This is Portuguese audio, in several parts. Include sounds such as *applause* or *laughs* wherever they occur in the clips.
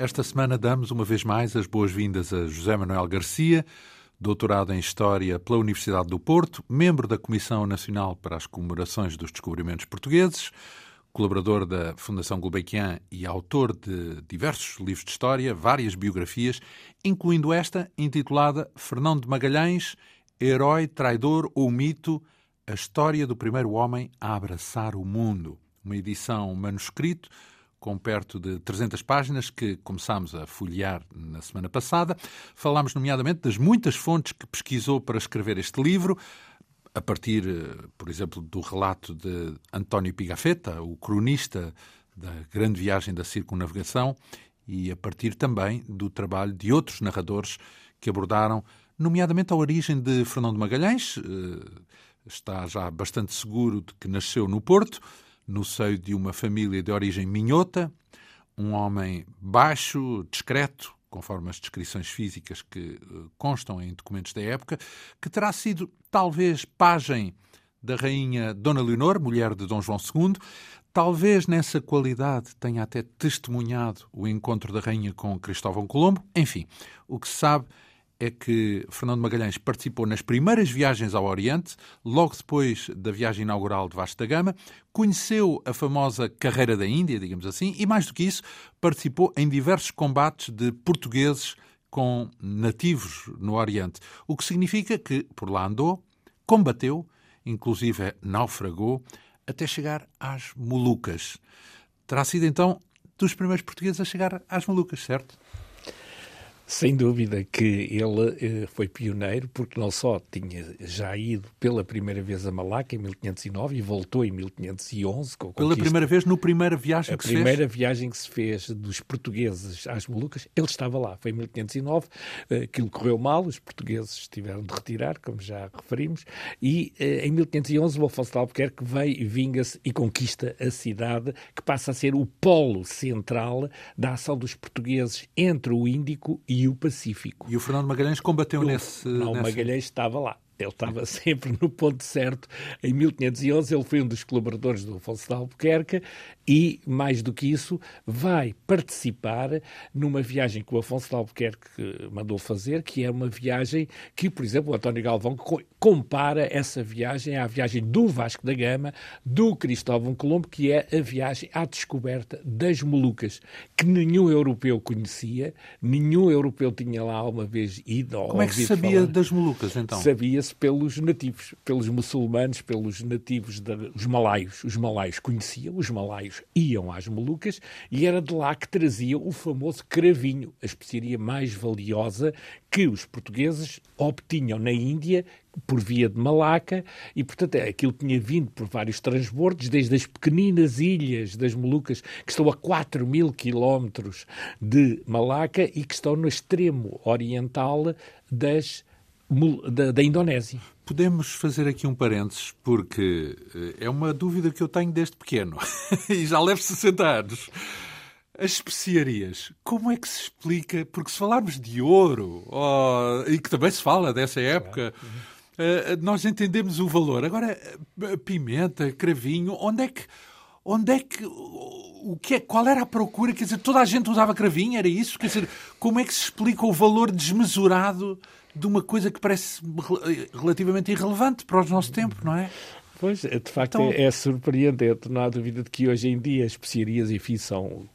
Esta semana damos uma vez mais as boas-vindas a José Manuel Garcia, doutorado em História pela Universidade do Porto, membro da Comissão Nacional para as Comemorações dos Descobrimentos Portugueses, colaborador da Fundação Gulbenkian e autor de diversos livros de história, várias biografias, incluindo esta intitulada Fernão de Magalhães, Herói, Traidor ou Mito, a história do primeiro homem a abraçar o mundo. Uma edição manuscrito com perto de 300 páginas que começámos a folhear na semana passada. Falámos, nomeadamente, das muitas fontes que pesquisou para escrever este livro, a partir, eh, por exemplo, do relato de António Pigafetta, o cronista da grande viagem da circunnavegação, e a partir também do trabalho de outros narradores que abordaram, nomeadamente, a origem de Fernando Magalhães. Eh, está já bastante seguro de que nasceu no Porto, no seio de uma família de origem minhota, um homem baixo, discreto, conforme as descrições físicas que eh, constam em documentos da época, que terá sido talvez pajem da rainha Dona Leonor, mulher de Dom João II, talvez nessa qualidade tenha até testemunhado o encontro da rainha com Cristóvão Colombo. Enfim, o que se sabe é que Fernando Magalhães participou nas primeiras viagens ao Oriente, logo depois da viagem inaugural de Vasco da Gama, conheceu a famosa Carreira da Índia, digamos assim, e mais do que isso, participou em diversos combates de portugueses com nativos no Oriente, o que significa que por lá andou, combateu, inclusive naufragou, até chegar às Molucas. Terá sido então dos primeiros portugueses a chegar às Molucas, certo? Sem dúvida que ele eh, foi pioneiro, porque não só tinha já ido pela primeira vez a Malaca em 1509 e voltou em 1511. Com pela primeira vez, no primeira viagem a que se fez? A primeira viagem que se fez dos portugueses às Molucas, ele estava lá. Foi em 1509, eh, aquilo correu mal, os portugueses tiveram de retirar, como já referimos, e eh, em 1511 o Afonso de Albuquerque vem, vinga-se e conquista a cidade, que passa a ser o polo central da ação dos portugueses entre o Índico e e o Pacífico. E o Fernando Magalhães combateu nesse. Não, nesse... Magalhães estava lá. Ele estava *laughs* sempre no ponto certo. Em 1511, ele foi um dos colaboradores do Afonso de Albuquerque e, mais do que isso, vai participar numa viagem que o Afonso de Albuquerque mandou fazer, que é uma viagem que, por exemplo, o António Galvão compara essa viagem à viagem do Vasco da Gama, do Cristóvão Colombo, que é a viagem à descoberta das Molucas, que nenhum europeu conhecia, nenhum europeu tinha lá alguma vez ido. Como é que se sabia falar. das Molucas, então? Sabia-se pelos nativos, pelos muçulmanos, pelos nativos, de, os malaios. Os malaios conheciam, os malaios iam às Molucas e era de lá que traziam o famoso cravinho, a especiaria mais valiosa que os portugueses obtinham na Índia por via de Malaca e, portanto, é aquilo tinha vindo por vários transbordos, desde as pequeninas ilhas das Molucas, que estão a 4 mil quilómetros de Malaca e que estão no extremo oriental das da, da Indonésia. Podemos fazer aqui um parênteses, porque eh, é uma dúvida que eu tenho desde pequeno *laughs* e já levo 60 anos. As especiarias, como é que se explica? Porque se falarmos de ouro, oh, e que também se fala dessa época, uh, nós entendemos o valor. Agora, pimenta, cravinho, onde é que. Onde é que. O que é, qual era a procura? Quer dizer, toda a gente usava cravinho, era isso? Quer dizer, como é que se explica o valor desmesurado de uma coisa que parece relativamente irrelevante para o nosso tempo, não é? Pois, de facto, então... é, é surpreendente. Não há dúvida de que hoje em dia as especiarias, enfim, são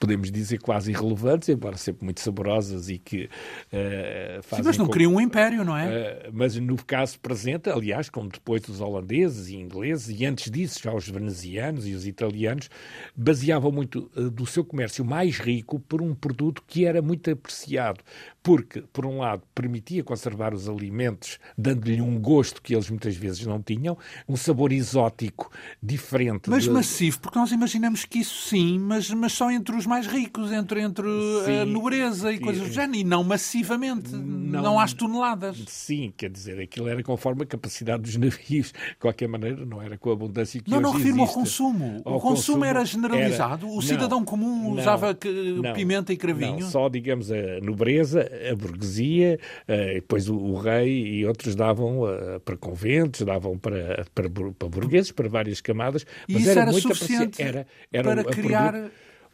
podemos dizer, quase irrelevantes, embora sempre muito saborosas e que uh, fazem... Sim, mas não com... criam um império, não é? Uh, mas no caso presente, aliás, como depois os holandeses e ingleses, e antes disso já os venezianos e os italianos, baseavam muito uh, do seu comércio mais rico por um produto que era muito apreciado, porque, por um lado, permitia conservar os alimentos, dando-lhe um gosto que eles muitas vezes não tinham, um sabor exótico diferente. Mas de... massivo, porque nós imaginamos que isso sim, mas, mas só entre os mais ricos, entre, entre sim, a nobreza e sim. coisas do género, e não massivamente, não, não às toneladas. Sim, quer dizer, aquilo era conforme a capacidade dos *laughs* navios, de qualquer maneira, não era com a abundância que não, hoje Não, não refiro ao consumo. Ao o consumo, consumo era generalizado? Era... O cidadão não, comum usava não, pimenta e cravinho? Não, só, digamos, a nobreza a burguesia, uh, depois o, o, rei e outros davam uh, para conventos, davam para, para, para burgueses, para várias camadas. Mas e isso era, era suficiente era, era para criar...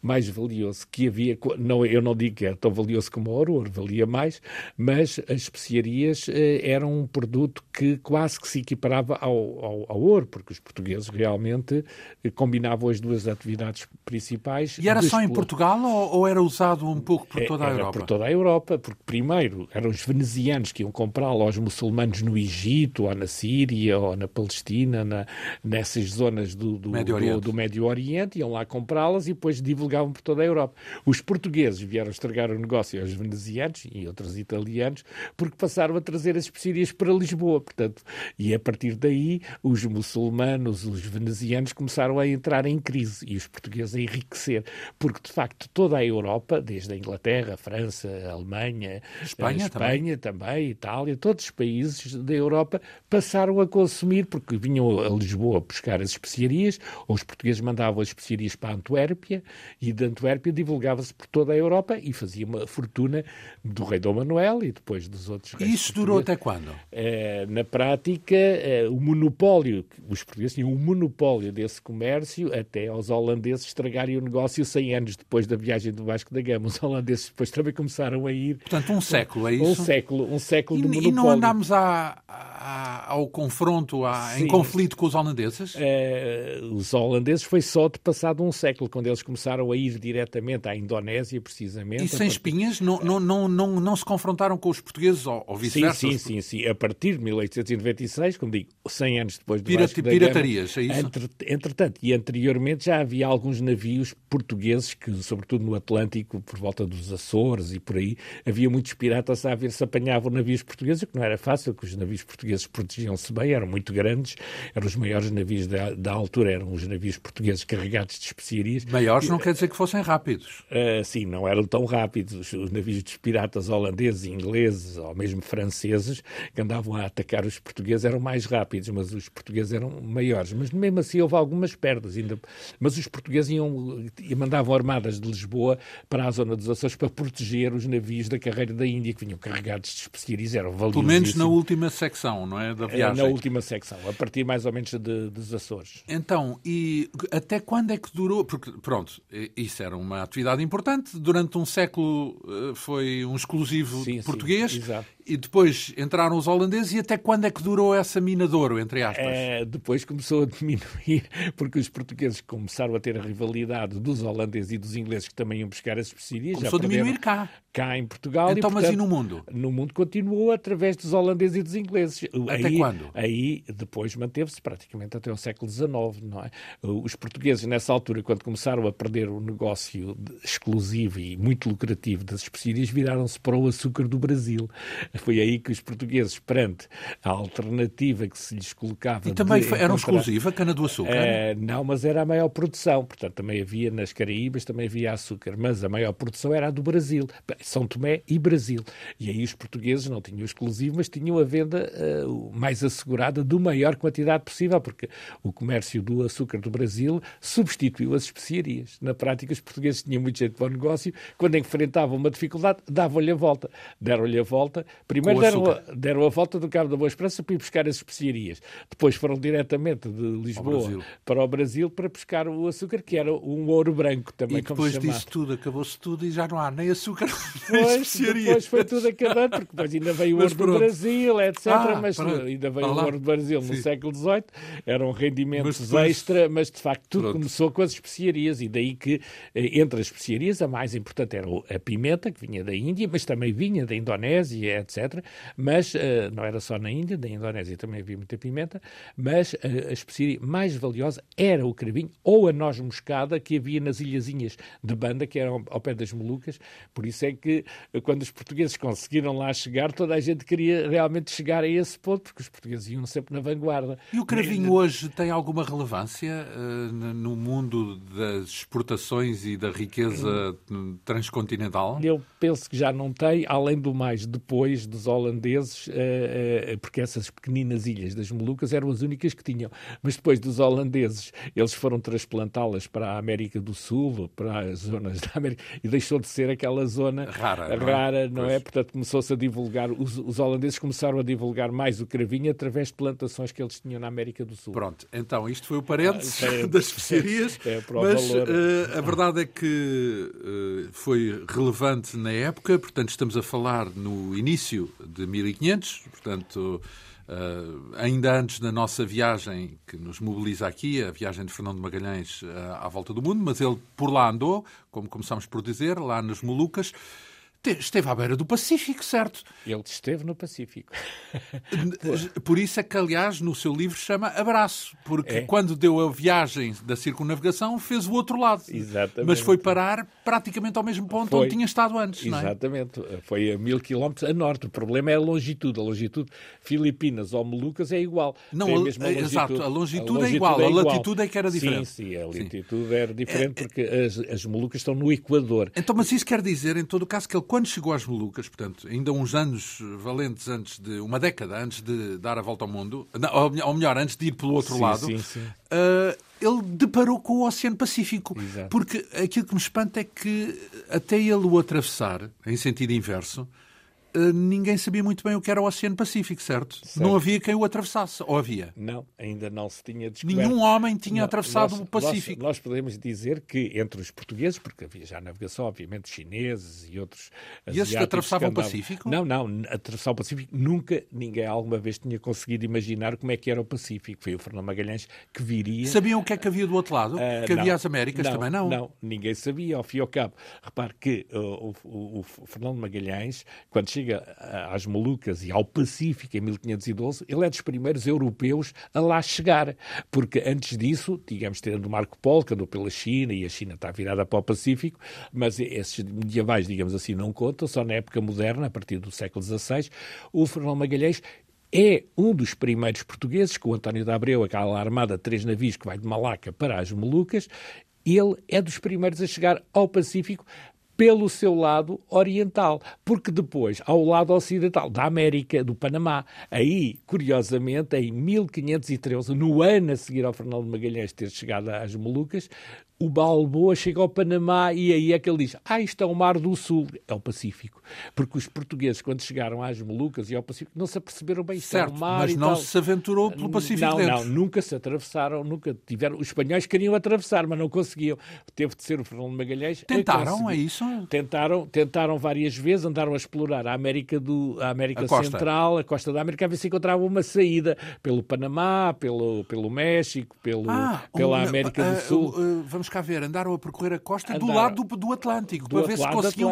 mais valioso que havia. Não, eu não digo que era tão valioso como o ouro, valia mais, mas as especiarias eh, eram um produto que quase que se equiparava ao, ao, ao ouro, porque os portugueses realmente eh, combinavam as duas atividades principais. E era só em Portugal ou, ou, era usado um pouco por toda a era Europa? Por toda a Europa, porque primeiro eram os venezianos que iam comprá-lo aos muçulmanos no Egito, ou na Síria, ou na Palestina, na, nessas zonas do, do, Médio do, do Médio Oriente, iam lá comprá-las e depois divulgavam por toda a Europa. Os portugueses vieram estragar o negócio aos venezianos e outros italianos porque passaram a trazer as especiarias para Lisboa, portanto, e a partir daí os muçulmanos, os venezianos começaram a entrar em crise e os portugueses a enriquecer, porque de facto toda a Europa, desde a Inglaterra, a França, a Alemanha, Espanha, a Espanha também. também, Itália, todos os países da Europa passaram a consumir, porque vinham a Lisboa buscar as especiarias, ou os portugueses mandavam as especiarias para Antuérpia, e de Antuérpia divulgava-se por toda a Europa e fazia uma fortuna do rei Dom Manuel e depois dos outros reis. E isso durou até quando? É, na prática, é, o monopólio, os portugueses tinham o monopólio desse comércio até aos holandeses estragarem o negócio 100 anos depois da viagem do Vasco da Gama. Os holandeses depois também começaram a ir. Portanto, um século, é isso? Um século, um século e, de monopólio. E não andámos a, a, ao confronto, a, em conflito com os holandeses? É, os holandeses foi só de passado um século, quando eles começaram a ir diretamente à Indonésia, precisamente. E sem espinhas? Não, não, não, não, não se confrontaram com os portugueses ou, ou vice-versa? Sim, sim, sim, sim. A partir de 1896, como digo, 100 anos depois do Pirat, Piratarias, Gama, é isso? Entre, entretanto, e anteriormente já havia alguns navios portugueses que, sobretudo no Atlântico, por volta dos Açores e por aí, havia muitos piratas a ver se apanhavam navios portugueses, o que não era fácil, porque os navios portugueses protegiam-se bem, eram muito grandes, eram os maiores navios da, da altura, eram os navios portugueses carregados de especiarias. Maiores não quer dizer que fossem rápidos. Uh, sim, não eram tão rápidos. Os, os navios dos piratas holandeses, ingleses ou mesmo franceses que andavam a atacar os portugueses eram mais rápidos, mas os portugueses eram maiores. Mas mesmo assim houve algumas perdas. Ainda... Mas os portugueses iam, mandavam armadas de Lisboa para a zona dos Açores para proteger os navios da carreira da Índia que vinham carregados de especiarias. Eram Pelo menos na última secção, não é? Da viagem. Na última secção, a partir mais ou menos de, dos Açores. Então, e até quando é que durou? Porque, pronto, isso era uma atividade importante. Durante um século foi um exclusivo sim, português. Sim, e depois entraram os holandeses e até quando é que durou essa mina de ouro, entre aspas? É, depois começou a diminuir, *laughs* porque os portugueses começaram a ter a rivalidade dos holandeses e dos ingleses que também iam buscar as especiarias. Começou a diminuir cá. Cá em Portugal. Então, e, portanto, mas e no mundo? No mundo continuou através dos holandeses e dos ingleses. Até aí, quando? Aí depois manteve-se praticamente até o século XIX, não é? Os portugueses, nessa altura, quando começaram a perder o negócio exclusivo e muito lucrativo das especiarias, viraram-se para o açúcar do Brasil. Foi aí que os portugueses, perante a alternativa que se lhes colocava... E também de, era exclusiva a cana-do-açúcar? Uh, não, mas era a maior produção. Portanto, também havia nas Caraíbas, também havia açúcar. Mas a maior produção era a do Brasil. São Tomé e Brasil. E aí os portugueses não tinham exclusivo, mas tinham a venda uh, mais assegurada do maior quantidade possível, porque o comércio do açúcar do Brasil substituiu as especiarias. Na prática, os portugueses tinham muito jeito para o negócio. Quando enfrentavam uma dificuldade, davam-lhe a volta. Deram-lhe a volta. Primeiro deram a, deram a, volta do Cabo da Boa Esperança para ir buscar as especiarias. Depois foram diretamente de Lisboa para o Brasil para buscar o açúcar, que era um ouro branco também, e depois disso tudo, acabou-se tudo e já não há nem açúcar *laughs* Pois, depois foi tudo acabando, porque depois ainda veio o ouro do Brasil, etc. Ah, mas ainda veio o ouro do Brasil Sim. no século XVIII. Eram rendimentos mas depois... extra, mas de facto tudo Pronto. começou com as especiarias. E daí que, eh, entre as especiarias, a mais importante era a pimenta, que vinha da Índia, mas também vinha da Indonésia, etc. Mas uh, não era só na Índia, da Indonésia também havia muita pimenta. Mas uh, a especiaria mais valiosa era o cravinho ou a noz moscada que havia nas ilhazinhas de Banda, que eram ao pé das Molucas. Por isso é que quando os portugueses conseguiram lá chegar, toda a gente queria realmente chegar a esse ponto, porque os portugueses iam sempre na vanguarda. E o cravinho hoje tem alguma relevância uh, no mundo das exportações e da riqueza transcontinental? Eu penso que já não tem, além do mais, depois dos holandeses, uh, uh, porque essas pequeninas ilhas das Molucas eram as únicas que tinham, mas depois dos holandeses, eles foram transplantá-las para a América do Sul, para as zonas da América, e deixou de ser aquela zona rara, rara não é? Não é? Portanto, começou-se a divulgar, os, os, holandeses começaram a divulgar mais o cravinho através de plantações que eles tinham na América do Sul. Pronto, então isto foi o parênteses ah, *laughs* das especiarias, *laughs* é, mas uh, a verdade é que uh, foi relevante na época, portanto estamos a falar no início de 1500, portanto Uh, ainda antes da nossa viagem que nos mobiliza aqui, a viagem de Fernando Magalhães uh, à volta do mundo, mas ele por lá andou, como começámos por dizer, lá nas Molucas. Esteve à beira do Pacífico, certo? Ele esteve no Pacífico. Por isso é que, aliás, no seu livro chama Abraço, porque é. quando deu a viagem da circunnavegação fez o outro lado. Exatamente. Mas foi parar praticamente ao mesmo ponto foi. onde tinha estado antes, Exatamente. É? Foi a mil quilómetros a norte. O problema é a longitude. A longitude Filipinas ou Molucas é igual. Não, a, a longitude. exato. A longitude, a longitude é igual. É igual. A latitude é que era diferente. Sim, sim. A latitude sim. era diferente é, porque as, as Molucas estão no Equador. Então, mas isso quer dizer, em todo o caso, que ele quando chegou às Molucas, portanto, ainda uns anos valentes antes de, uma década antes de dar a volta ao mundo, ou melhor, antes de ir pelo outro sim, lado, sim, sim. Uh, ele deparou com o Oceano Pacífico. Exato. Porque aquilo que me espanta é que até ele o atravessar, em sentido inverso, ninguém sabia muito bem o que era o Oceano Pacífico, certo? certo? Não havia quem o atravessasse, ou havia? Não, ainda não se tinha descoberto. Nenhum homem tinha não, atravessado nós, o Pacífico. Nós, nós, podemos dizer que entre os portugueses, porque havia já navegação, obviamente, chineses e outros E esses que atravessavam o Pacífico? Não, não, atravessar o Pacífico nunca ninguém alguma vez tinha conseguido imaginar como é que era o Pacífico. Foi o Fernando Magalhães que viria... Sabiam o que é que havia do outro lado? Uh, que não, havia as Américas não, também, não? Não, ninguém sabia, ao fim e ao cabo. Repare que uh, o, o, o Fernando Magalhães, quando chega às Molucas e ao Pacífico em 1512, ele é dos primeiros europeus a lá chegar, porque antes disso, digamos, tendo Marco Polo, que andou pela China e a China está virada para o Pacífico, mas esses medievais, digamos assim, não contam, só na época moderna, a partir do século XVI, o Fernão Magalhães é um dos primeiros portugueses, com o António de Abreu, aquela armada de três navios que vai de Malaca para as Molucas, ele é dos primeiros a chegar ao Pacífico pelo seu lado oriental, porque depois, ao lado ocidental da América, do Panamá, aí, curiosamente, em 1513, no ano a seguir ao Fernando Magalhães ter chegado às Molucas, o Balboa chega ao Panamá e aí é que ele diz: Ah, isto é o Mar do Sul, é o Pacífico. Porque os portugueses, quando chegaram às Molucas e ao Pacífico, não se aperceberam bem isto certo, é o mar. Mas não tal. se aventurou pelo Pacífico não, dentro. Não, nunca se atravessaram, nunca tiveram. Os espanhóis queriam atravessar, mas não conseguiam. Teve de ser o Fernando Magalhães. Tentaram, é isso? Tentaram, tentaram várias vezes, andaram a explorar a América, do, a América a Central, a costa da América, a ver se encontravam uma saída pelo Panamá, pelo, pelo México, pelo, ah, pela América uh, do Sul. Uh, uh, vamos cá ver, andaram a percorrer a costa Andar, do lado do, do Atlântico, do para, ver se conseguiam,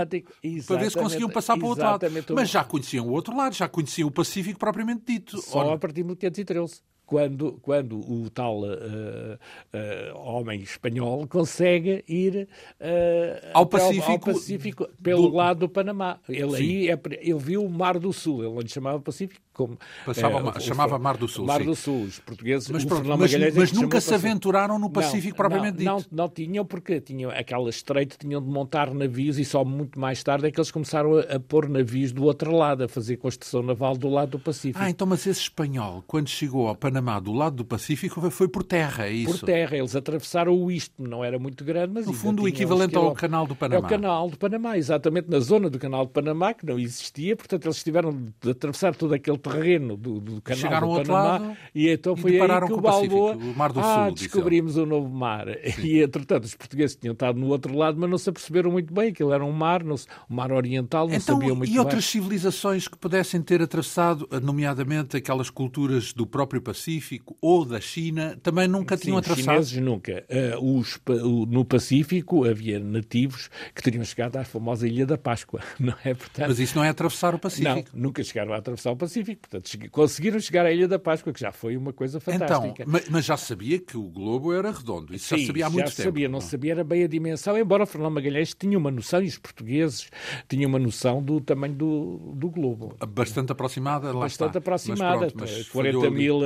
para ver se conseguiam passar para o outro lado. Mas já conheciam o outro lado, já conheciam o Pacífico propriamente dito. Só Ora... a partir de 1513 quando, quando o tal uh, uh, homem espanhol consegue ir uh, ao, Pacífico, ao, Pacífico pelo do... lado do Panamá. Ele Sim. aí é, ele viu o Mar do Sul, ele não lhe chamava Pacífico, como Passava, chamava Mar do Sul. Mar sim. do Sul, os portugueses. Mas, pronto, mas, mas nunca se aventuraram no Pacífico não, propriamente não, dito. Não, não tinham, porque tinham aquela estreita, tinham de montar navios e só muito mais tarde é que eles começaram a, a pôr navios do outro lado, a fazer construção naval do lado do Pacífico. Ah, então, mas esse espanhol, quando chegou ao Panamá do lado do Pacífico, foi por terra, é isso? Por terra, eles atravessaram o istmo, não era muito grande, mas. No fundo, o equivalente ao canal do Panamá. É o canal do Panamá, exatamente na zona do canal do Panamá, que não existia, portanto, eles tiveram de atravessar todo aquele terreno do do canal Chegaram do ao Panamá, lado e então foi aí que o Balboa, o Mar do ah, Sul, descobrimos o um novo mar. *laughs* Sim. E entretanto os portugueses tinham estado no outro lado, mas não se aperceberam muito bem, aquilo era um mar, não se, um mar oriental, não então, sabiam muito bem. E outras civilizações que pudessem ter atravessado, nomeadamente aquelas culturas do próprio Pacífico ou da China, também nunca Sim, tinham atravessado? Os chineses nunca. Uh, os, no Pacífico havia nativos que teriam chegado à famosa Ilha da Páscoa, *laughs* não é? Portanto, mas isso não é atravessar o Pacífico? Não, nunca chegaram a atravessar o Pacífico, portanto conseguiram chegar à Ilha da Páscoa, que já foi uma coisa então, fantástica. Então, mas, já sabia que o globo era redondo, isso Sim, já sabia há muito já tempo. sabia, não, não sabia era bem a dimensão, embora Fernando Magalhães tinha uma noção, e os portugueses tinham uma noção do tamanho do, do globo. Bastante aproximada, lá Bastante está. aproximada, mas pronto, mas 40 mil,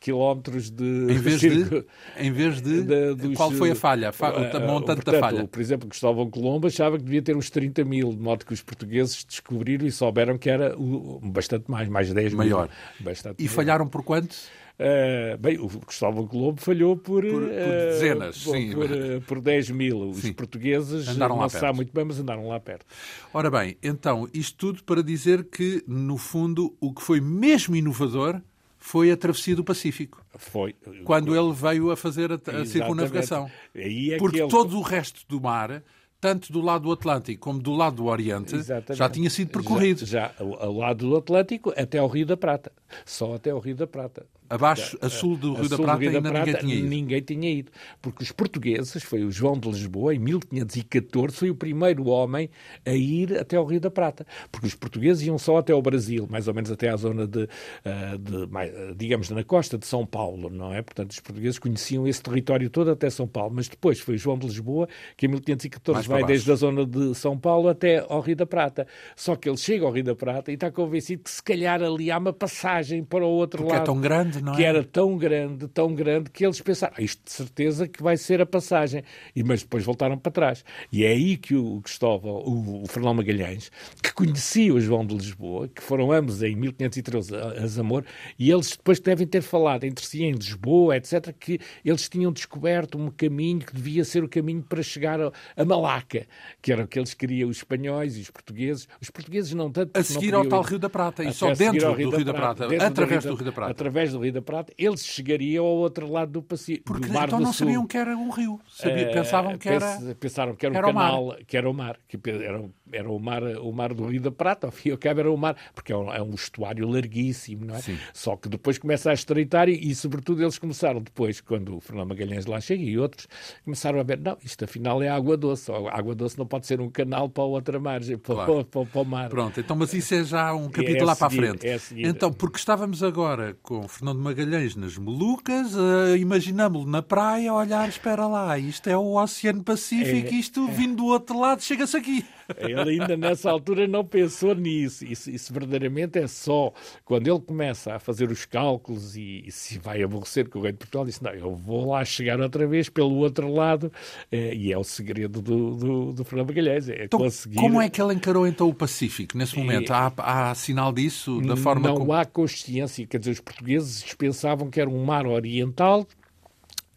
quilómetros de... Em vez de... Em vez de, de dos, qual foi a falha? A, fa... a montante portanto, da falha? Por exemplo, Cristóvão Colombo achava que devia ter uns 30 mil, de modo que os portugueses descobriram e souberam que era bastante mais, mais 10 Maior. mil. Bastante e maior. falharam por quanto? Uh, bem, o Cristóvão Colombo falhou por, por, por dezenas, uh, sim. Por, uh, por 10 mil. Os sim. portugueses andaram não lá sabe muito bem, mas andaram lá perto. Ora bem, então, isto tudo para dizer que, no fundo, o que foi mesmo inovador foi a travessia do Pacífico. Foi. Quando ele veio a fazer a, a circunnavegação. É Porque ele... todo o resto do mar tanto do lado do Atlântico como do lado do Oriente, Exatamente. já tinha sido percorrido. Já, já, ao lado do Atlântico até ao Rio da Prata. Só até ao Rio da Prata. Abaixo, a sul do Rio da Prata, Rio da ainda Prata, ninguém tinha ido. Ninguém tinha ido. Porque os portugueses, foi o João de Lisboa, em 1514, foi o primeiro homem a ir até ao Rio da Prata. Porque os portugueses iam só até ao Brasil, mais ou menos até à zona de, eh, de digamos, na costa de São Paulo, não é? Portanto, os portugueses conheciam esse território todo até São Paulo. Mas depois foi o João de Lisboa, que em 1514 vai desde a zona de São Paulo até ao Rio da Prata. Só que ele chega ao Rio da Prata e está convencido que se calhar ali há uma passagem para o outro Porque lado. é tão grande, não é? Que era tão grande, tão grande, que eles pensaram, ah, isto de certeza que vai ser a passagem. E, mas depois voltaram para trás. E é aí que o Cristóvão, o, o Fernão Magalhães, que conhecia o João de Lisboa, que foram ambos em 1513 a, a Zamor, e eles depois devem ter falado entre si em Lisboa, etc., que eles tinham descoberto um caminho que devia ser o caminho para chegar a, a Malaca, que era o que eles queriam, os espanhóis e os portugueses. Os portugueses não tanto. A seguir ao tal Rio da Prata, e só dentro do Rio da, Prata através do Rio da Prata. Através do Rio da Prata, eles chegariam ao outro lado do Pacífico. Porque do mar então do não Sul. sabiam que era um rio. Sabia, Uh, pensavam que era. Pensaram que era, era um o mar. canal, que era o mar, que era, era o mar, o mar do Rio da Prata, ao fim e ao cabo era o mar, porque é um, é um estuário larguíssimo, não é? Sim. Só que depois começa a estreitar e, e, sobretudo, eles começaram depois, quando o Fernando Magalhães lá chega e outros, começaram a ver, não, isto afinal é água doce, a água doce não pode ser um canal para a outra margem, para, Claro. *laughs* para, para o mar. Pronto, então, mas isso é já um capítulo É a lá para a seguir, frente. é seguir. Então, porque estávamos agora com Fernando Magalhães nas Molucas, uh, imaginámo-lo na praia olhar, espera lá, isto é o Oceano Pacífico, É, isto vindo do outro lado, chega-se aqui. Ele ainda nessa altura não pensou nisso. Isso, isso verdadeiramente é só quando ele começa a fazer os cálculos e, e se vai aborrecer com o rei de Portugal, disse: Não, eu vou lá chegar outra vez pelo outro lado. Eh, e é o segredo do, do, do Fernando Magalhães. É Então, conseguir. como é que ele encarou então o Pacífico nesse momento? Há, há sinal disso, da forma não como... há consciência. Quer dizer, os portugueses pensavam que era um mar oriental.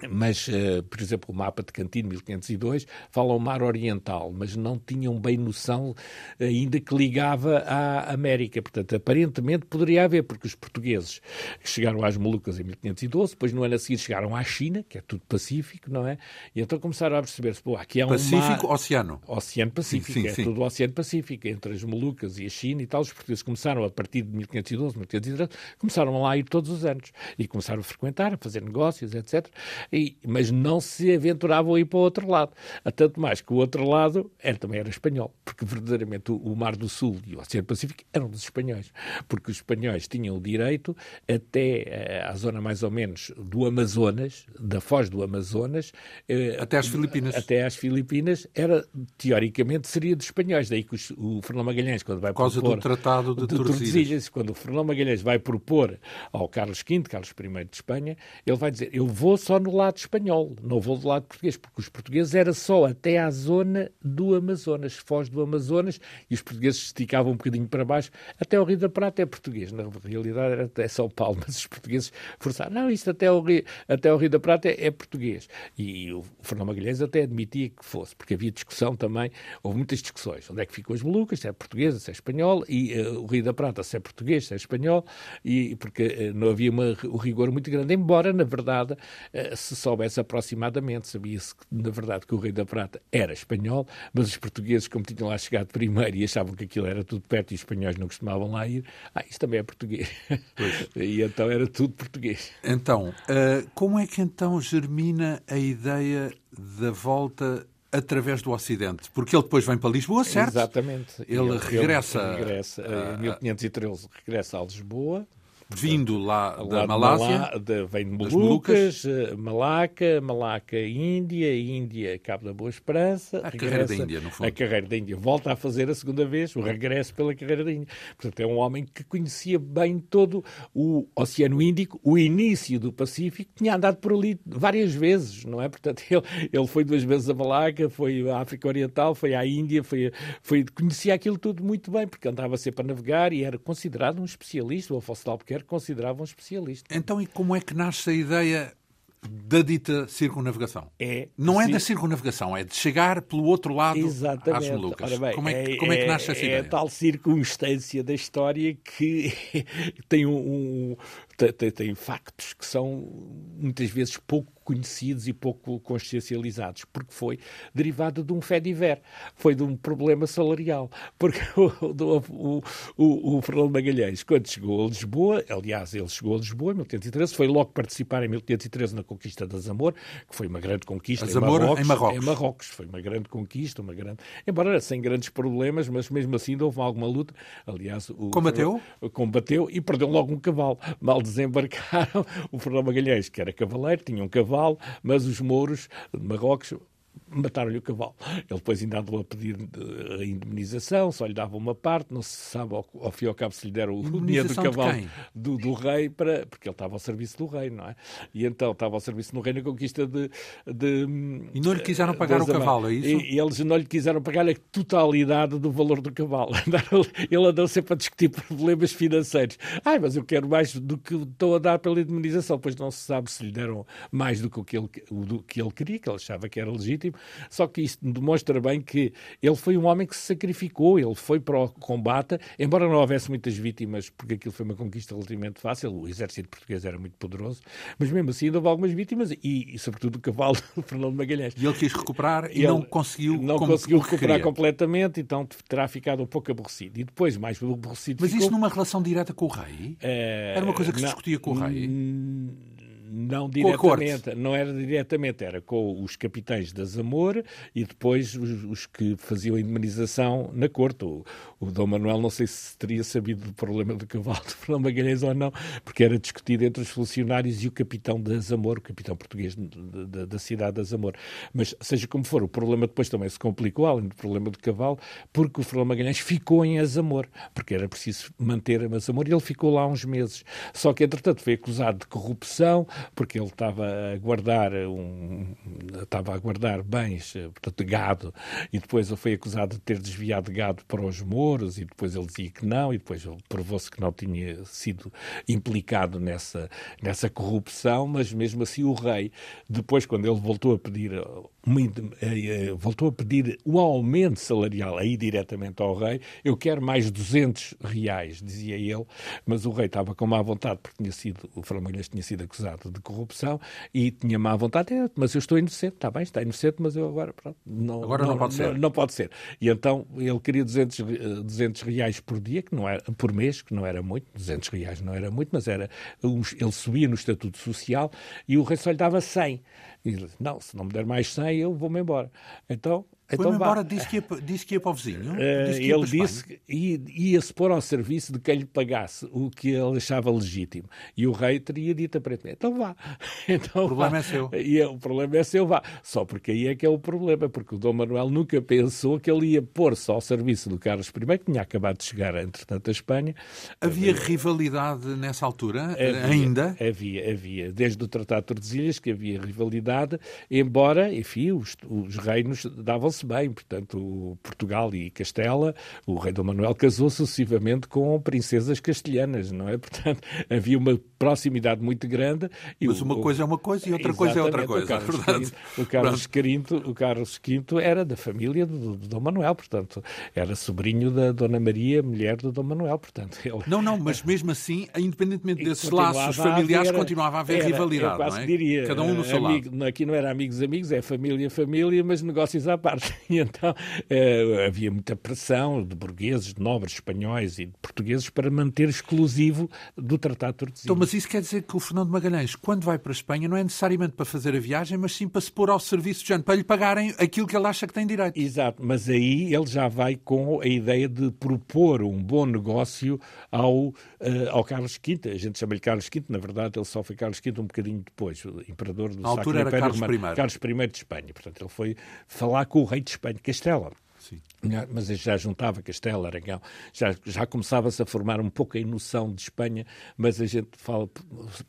Mas, uh, por exemplo, o mapa de Cantino, 1502, fala o mar oriental, mas não tinham bem noção ainda que ligava à América. Portanto, aparentemente poderia haver, porque os portugueses chegaram às Molucas em 1512, depois no ano a seguir chegaram à China, que é tudo Pacífico, não é? E então começaram a perceber-se, pô, aqui há um Pacífico, mar... Oceano. Oceano Pacífico, Sim, sim, é sim. tudo o Oceano Pacífico, entre as Molucas e a China e tal. Os portugueses começaram, a partir de 1512, 1513, começaram lá a ir todos os anos. E começaram a frequentar, a fazer negócios, etc. E, mas não se aventuravam a ir para o outro lado. A tanto mais que o outro lado era, também era espanhol, porque verdadeiramente o, o Mar do Sul e o Oceano Pacífico eram dos espanhóis. Porque os espanhóis tinham o direito até eh, à zona mais ou menos do Amazonas, da foz do Amazonas, eh, Até às Filipinas. até às Filipinas, era, teoricamente, seria dos espanhóis. Daí que os- o Fernão Magalhães, quando vai Por causa propor... do Tratado de de Tordesilhas. Tordesilhas, quando o Fernão Magalhães vai propor ao Carlos V, Carlos I de Espanha, ele vai dizer, eu vou só no lado espanhol, não vou do lado português, porque os portugueses era só até à zona do Amazonas, foz do Amazonas, e os portugueses esticavam um bocadinho para baixo, até o Rio da Prata é português, na realidade era até São Paulo, *laughs* mas os portugueses forçaram, não, isto até o Rio, até o Rio da Prata é, é português. E o Fernão Magalhães até admitia que fosse, porque havia discussão também, houve muitas discussões, onde é que ficam as Molucas, se é portuguesa, se é espanhol, e eh, o Rio da Prata se é português, se é espanhol, e porque eh, não havia uma, o rigor muito grande, embora, na verdade, eh, se soubesse aproximadamente, sabia-se, que, na verdade, que o Rio da Prata era espanhol, mas os portugueses, como tinham lá chegado primeiro e achavam que aquilo era tudo perto e os espanhóis não costumavam lá ir, ah, isto também é português. *laughs* e então era tudo português. Então, uh, como é que então germina a ideia da volta através do Ocidente? Porque ele depois vem para Lisboa, certo? Exatamente. Ele regressa- regressa a- em 1513, regressa a Lisboa, Vindo lá da lá Malásia? Malá, de, vem de Molucas, Molucas, eh, Malaca, Malaca, Índia, Índia, Cabo da Boa Esperança. A regressa, carreira da Índia, no fundo. A carreira da Índia. Volta a fazer a segunda vez o regresso pela carreira da Índia. Portanto, é um homem que conhecia bem todo o Oceano Índico, o início do Pacífico, tinha andado por ali várias vezes, não é? Portanto, *laughs* ele, ele foi duas vezes a Malaca, foi à África Oriental, foi à Índia, foi, foi, conhecia aquilo tudo muito bem, porque andava sempre a navegar e era considerado um especialista. O Afonso de Albuquerque considerava um especialista. Então, e como é que nasce a ideia da dita circunnavegação. É, não é da circunnavegação, é de chegar pelo outro lado Exatamente. às Molucas. Bem, como, é, que, como é que nasce essa é, ideia? É a tal circunstância da história que *laughs* tem um, um tem, tem, factos que são muitas vezes pouco conhecidos e pouco consciencializados, porque foi derivado de um fediver, foi de um problema salarial. Porque *laughs* o, o, o, o Fernando Magalhães, quando chegou a Lisboa, aliás, ele chegou a Lisboa em 1813, foi logo participar em 1813 na conquista de Azamor, que foi uma grande conquista em Marrocos, em Marrocos. Em Marrocos. Foi uma grande conquista, uma grande... embora sem grandes problemas, mas mesmo assim houve alguma luta. Aliás, o, combateu? Combateu e perdeu logo um cavalo. Mal desembarcaram. *laughs* O Fernando Magalhães, que era cavaleiro, tinha um cavalo, mas os mouros de Marrocos mataram-lhe o cavalo. Ele depois ainda andou a pedir a indemnização, só lhe dava uma parte, não se sabe ao, ao fim e ao cabo se lhe deram o dinheiro do cavalo do, do, rei, para, porque ele estava ao serviço do rei, não é? E então estava ao serviço do rei na conquista de. de e não lhe quiseram pagar o cavalo, é isso? E, e, eles não lhe quiseram pagar a totalidade do valor do cavalo. *laughs* Ele andou sempre a discutir problemas financeiros. Ai, mas eu quero mais do que estou a dar pela indemnização. Pois não se sabe se lhe deram mais do que, ele, do que ele queria, que ele achava que era legítimo só que isto demonstra bem que ele foi um homem que se sacrificou, ele foi para o combate, embora não houvesse muitas vítimas, porque aquilo foi uma conquista relativamente fácil, o exército português era muito poderoso, mas mesmo assim houve algumas vítimas e, e sobretudo o cavalo do *laughs* Fernando Magalhães. E ele quis recuperar e ele não conseguiu Não conseguiu recuperar completamente, então terá ficado um pouco aborrecido. E depois, mais aborrecido Mas ficou... isso numa relação direta com o rei? É... Era uma coisa que se discutia com o rei? Não diretamente, não era diretamente, era com os capitães da Zamor e depois os, os que faziam a indemnização na corte. O, o Dom Manuel não sei se teria sabido do problema do cavalo de Fernão Magalhães ou não, porque era discutido entre os funcionários e o capitão da Zamor, o capitão português da, da cidade da Zamor. Mas, seja como for, o problema depois também se complicou, além do problema do cavalo, porque o Fernão Magalhães ficou em Azamor, porque era preciso manter a Azamor e ele ficou lá uns meses. Só que, entretanto, foi acusado de corrupção, porque ele estava a guardar um, estava a guardar bens, portanto, de gado, e depois foi acusado de ter desviado gado para os mouros, e depois ele dizia que não, e depois provou-se que não tinha sido implicado nessa, nessa corrupção, mas mesmo assim o rei, depois quando ele voltou a pedir uma, eh, eh, voltou a pedir o aumento salarial aí diretamente ao rei. Eu quero mais 200 reais, dizia ele, mas o rei estava com má vontade porque tinha sido, o Framulhas tinha sido acusado de corrupção e tinha má vontade. É, mas eu estou inocente, está bem, está inocente, mas eu agora pronto, não, agora não, não pode ser. Não, não, pode ser. E então ele queria 200, 200 eh, reais por dia, que não era por mês, que não era muito, 200 reais não era muito, mas era ele subia no estatuto social e o rei só lhe dava 100. E ele disse, não, se não me der mais 100, eu vou-me embora. Então, então Foi embora, disse que, ia, disse que ia para o vizinho? Uh, disse ele disse que ia-se pôr ao serviço de quem lhe pagasse o que ele achava legítimo. E o rei teria dito aparentemente, então vá. *laughs* Então, o problema vá. é seu. E o problema é seu, vá. Só porque aí é que é o problema, porque o Dom Manuel nunca pensou que ele ia pôr-se ao serviço do Carlos I, que tinha acabado de chegar, entretanto, à Espanha. Havia uh, rivalidade nessa altura, havia, ainda? Havia, havia. Desde o Tratado de Tordesilhas que havia rivalidade, embora, enfim, os, os reinos davam se bem, portanto, Portugal e Castela, o rei Dom Manuel casou sucessivamente com princesas castelhanas, não é? Portanto, *laughs* havia uma proximidade muito grande. Mas o, uma coisa é uma coisa e outra coisa é outra coisa. *laughs* O Carlos, V, o Carlos, V, o Carlos era da família do, do Dom Manuel, portanto, era sobrinho da Dona Maria, mulher do Dom Manuel, portanto. Ele... Não, não, mas mesmo assim, independentemente desses laços familiares, haver, continuava a haver era, rivalidade, quase não é? Diria, Cada um no seu amigo, lado. Aqui não era amigos, amigos, é família, família, mas negócios à parte. *laughs* E então uh, havia muita pressão de burgueses, de nobres espanhóis e de portugueses para manter exclusivo do Tratado de Tordesilhas. Então, mas isso quer dizer que o Fernando Magalhães, quando vai para a Espanha, não é necessariamente para fazer a viagem, mas sim para se pôr ao serviço de gente, para lhe pagarem aquilo que ele acha que tem direito. Exato, mas aí ele já vai com a ideia de propor um bom negócio ao, uh, ao Carlos V. A gente chama-lhe Carlos V, na verdade ele só foi Carlos V um bocadinho depois, o imperador do Na altura era Carlos I. Carlos I de Espanha. Portanto, ele foi falar com o rei de Espanha, Castela. Sim. Mas já juntava Castelo, Aragão, já, já começava-se a formar um pouco a noção de Espanha, mas a gente fala,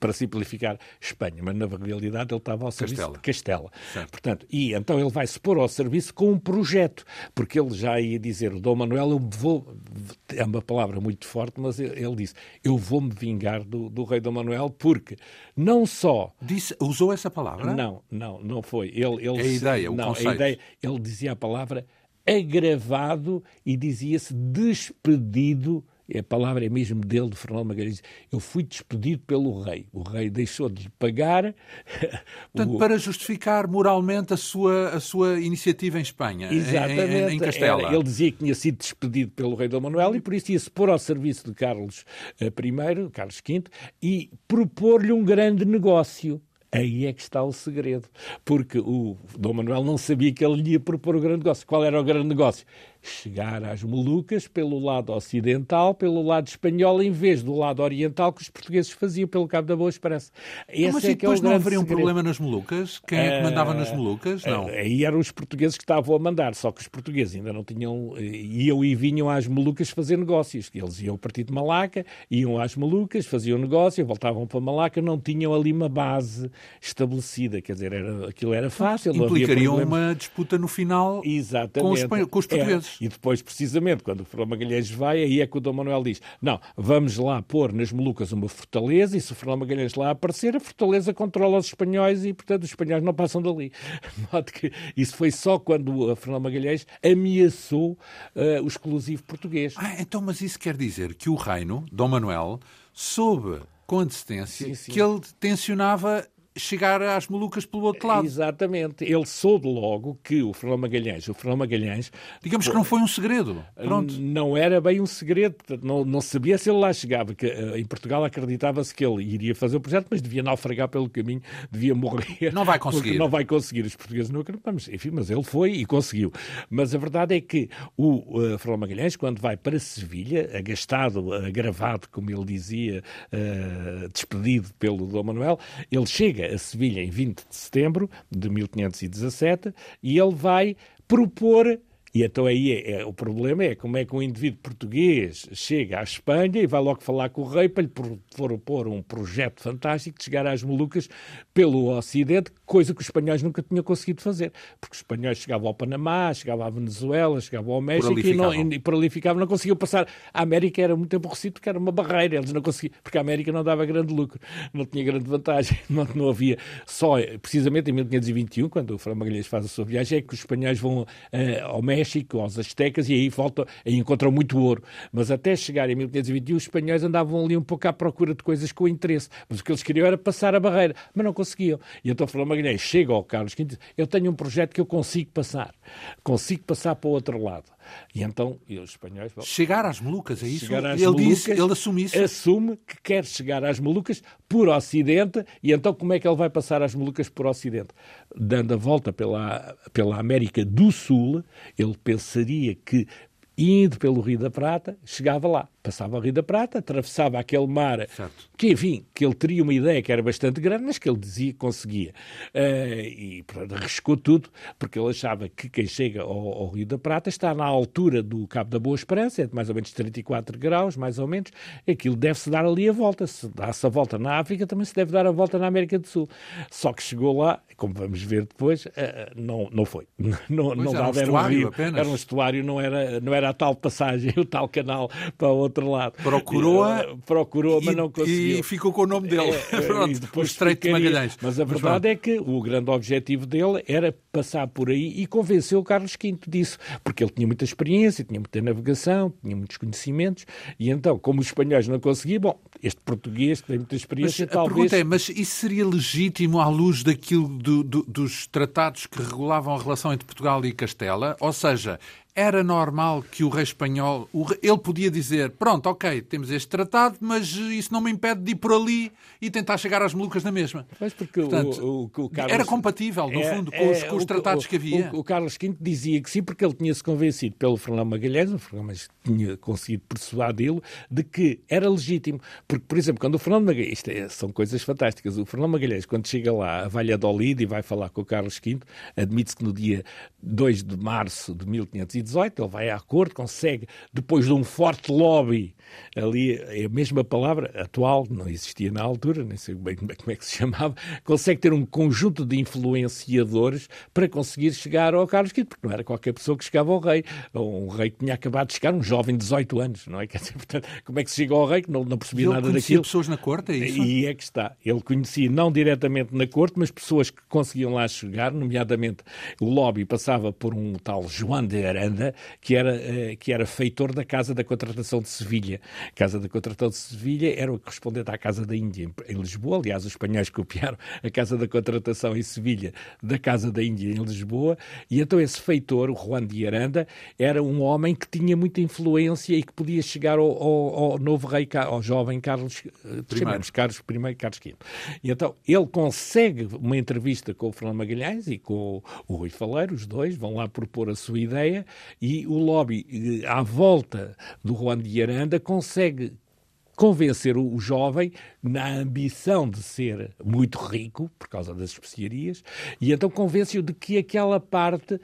para simplificar, Espanha, mas na realidade ele estava ao serviço Castela. de Castela. Certo. Portanto, e então ele vai se pôr ao serviço com um projeto, porque ele já ia dizer, o Dom Manuel, eu vou, é uma palavra muito forte, mas ele disse, eu vou-me vingar do, do rei Dom Manuel, porque não só... Disse, usou essa palavra? Não, não, não foi. Ele, ele, é a ideia, o não, conceito. A ideia, ele dizia a palavra agravado e dizia-se despedido. A palavra é mesmo dele, de Fernando Magalhães. Eu fui despedido pelo rei. O rei deixou de lhe pagar. *laughs* Portanto, o... para justificar moralmente a sua, a sua iniciativa em Espanha, Exatamente. Em, em Castela. Era, ele dizia que tinha sido despedido pelo rei Dom Manuel e por isso ia-se pôr ao serviço de Carlos I, eh, Carlos V, e propor-lhe um grande negócio. Aí é que está o segredo. Porque o Dom Manuel não sabia que ele lhe ia propor o grande negócio. Qual era o grande negócio? Chegar às Molucas pelo lado ocidental, pelo lado espanhol, em vez do lado oriental que os portugueses faziam pelo Cabo da Boa Esperança. Esse Mas é depois é não haveria um problema nas Molucas? Quem é que mandava nas ah, Molucas? Não. Aí eram os portugueses que estavam a mandar, só que os portugueses ainda não tinham, eh, iam e vinham às Molucas fazer negócios. Eles iam ao partido de Malaca, iam às Molucas, faziam negócio, voltavam para Malaca, não tinham ali uma base estabelecida, quer dizer, era, aquilo era fácil. Implicariam uma disputa no final com os, com os portugueses. É. E depois, precisamente, quando o Fernão Magalhães vai, aí é que o Dom Manuel diz: não, vamos lá pôr nas Molucas uma fortaleza e se o Fernão Magalhães lá aparecer, a fortaleza controla os espanhóis e, portanto, os espanhóis não passam dali. *laughs* Note que isso foi só quando o Fernão Magalhães ameaçou uh, o exclusivo português. Ah, então, mas isso quer dizer que o reino, Dom Manuel, soube com antecedência sim, sim. que ele tensionava chegar às Molucas pelo outro lado. Exatamente. Ele soube logo que o Fernão Magalhães, o Fernão Magalhães... Digamos que não foi um segredo. Pronto. Não era bem um segredo. Não, não sabia se ele lá chegava. Que, uh, em Portugal acreditava-se que ele iria fazer o projeto, mas devia naufragar pelo caminho, devia morrer. Não vai conseguir. Não vai conseguir. Os portugueses não acreditamos. Enfim, mas ele foi e conseguiu. Mas a verdade é que o uh, Fernão Magalhães, quando vai para Sevilha, agastado, agravado, como ele dizia, uh, despedido pelo Dom Manuel, ele chega a Sevilha em 20 de setembro de 1517 e ele vai propor e então aí é, é, o problema é como é que um indivíduo português chega à Espanha e vai logo falar com o rei para lhe propor um projeto fantástico de chegar às Molucas pelo Ocidente, coisa que os espanhóis nunca tinham conseguido fazer. Porque os espanhóis chegavam ao Panamá, chegavam à Venezuela, chegavam ao México e, não, e por ali ficavam, não conseguiam passar. A América era muito aborrecido porque era uma barreira, eles não conseguiam, porque a América não dava grande lucro, não tinha grande vantagem, *laughs* não, não havia. Só, precisamente em 1521, quando o Fran Magalhães faz a sua viagem, é que os espanhóis vão uh, ao México México, aos Aztecas, e aí voltam, aí encontram muito ouro. Mas até chegar em 1521, os espanhóis andavam ali um pouco à procura de coisas com interesse. Mas o que eles queriam era passar a barreira, mas não conseguiam. E então Fernando Magalhães chega ao Carlos V eu tenho um projeto que eu consigo passar. Consigo passar para o outro lado. E então, e os espanhóis... Chegar às Molucas, é isso? ele Molucas, disse, ele assume isso? Assume que quer chegar às Molucas por Ocidente, e então como é que ele vai passar as Molucas por Ocidente? Dando a volta pela, pela América do Sul, ele pensaria que indo pelo Rio da Prata, chegava lá passava o Rio da Prata, atravessava aquele mar, certo. que enfim, que ele teria uma ideia que era bastante grande, mas que ele dizia que conseguia. Uh, e pronto, arriscou tudo, porque ele achava que quem chega ao, ao, Rio da Prata está na altura do Cabo da Boa Esperança, é de mais ou menos 34 graus, mais ou menos, aquilo deve-se dar ali a volta. Se dá-se a volta na África, também se deve dar a volta na América do Sul. Só que chegou lá, como vamos ver depois, uh, não, não foi. *laughs* Não, não dava, era um, estuário rio, apenas. era um estuário, não era, não era a tal passagem, *laughs* o tal canal para outro outro lado. Procurou-a, procurou mas não conseguiu. E ficou com o nome dele, é, *laughs* Pronto, e depois o Estreito de Magalhães. Mas a verdade mas, é que o grande objetivo dele era passar por aí e convenceu o Carlos V disso, porque ele tinha muita experiência, tinha muita navegação, tinha muitos conhecimentos, e então, como os espanhóis não conseguiam, bom, este português tem muita experiência, mas talvez... A pergunta é, mas isso seria legítimo à luz daquilo do, do, dos tratados que regulavam a relação entre Portugal e Castela? Ou seja, era normal que o rei espanhol, ele podia dizer, pronto, ok, temos este tratado, mas isso não me impede de ir por ali e tentar chegar às Molucas na mesma. Mas porque Portanto, o, o, o Carlos... Era compatível, no é, fundo, com, os, com os tratados que havia. O, Carlos V dizia que sim, porque ele tinha-se convencido pelo Fernando Magalhães, o Fernando Magalhães tinha conseguido persuadi-lo, de que era legítimo. Porque, por exemplo, quando o Fernando Magalhães, isto é, são coisas fantásticas, o Fernando Magalhães, quando chega lá a Valladolid e vai falar com o Carlos V, admite-se que no dia 2 de março de 1518, ele vai à corte, consegue, depois de um forte lobby, ali é a mesma palavra, atual, não existia na altura, nem sei bem como é que se chamava, consegue ter um conjunto de influenciadores para conseguir chegar ao Carlos V, porque não era qualquer pessoa que chegava ao rei, um rei que tinha acabado de chegar, um jovem de 18 anos, não é? *laughs* Quer dizer, portanto, como é que se chega ao rei que não, não percebia nada daquilo? pessoas na corte, é isso? E é que está. Ele conhecia não diretamente na corte, mas pessoas que conseguiam lá chegar, nomeadamente o lobby passava por um tal João de Aranda, que era, eh, que era feitor da Casa da Contratação de Sevilha. A Casa da Contratação de Sevilha era o correspondente à Casa da Índia em Lisboa. Aliás, os espanhóis copiaram a Casa da Contratação em Sevilha da Casa da Índia em Lisboa. E então esse feitor, o Juan de Aranda, era um homem que tinha muita influência e que podia chegar ao, ao, ao novo rei, ao jovem Carlos, eh, chamamos Carlos I e Carlos V. E então ele consegue uma entrevista com o Fernando Magalhães e com o Rui Faleiro, os dois, vão lá propor a sua ideia e o lobby eh, à volta do Juan de Aranda consegue convencer o jovem na ambição de ser muito rico por causa das especiarias e então convence-o de que aquela parte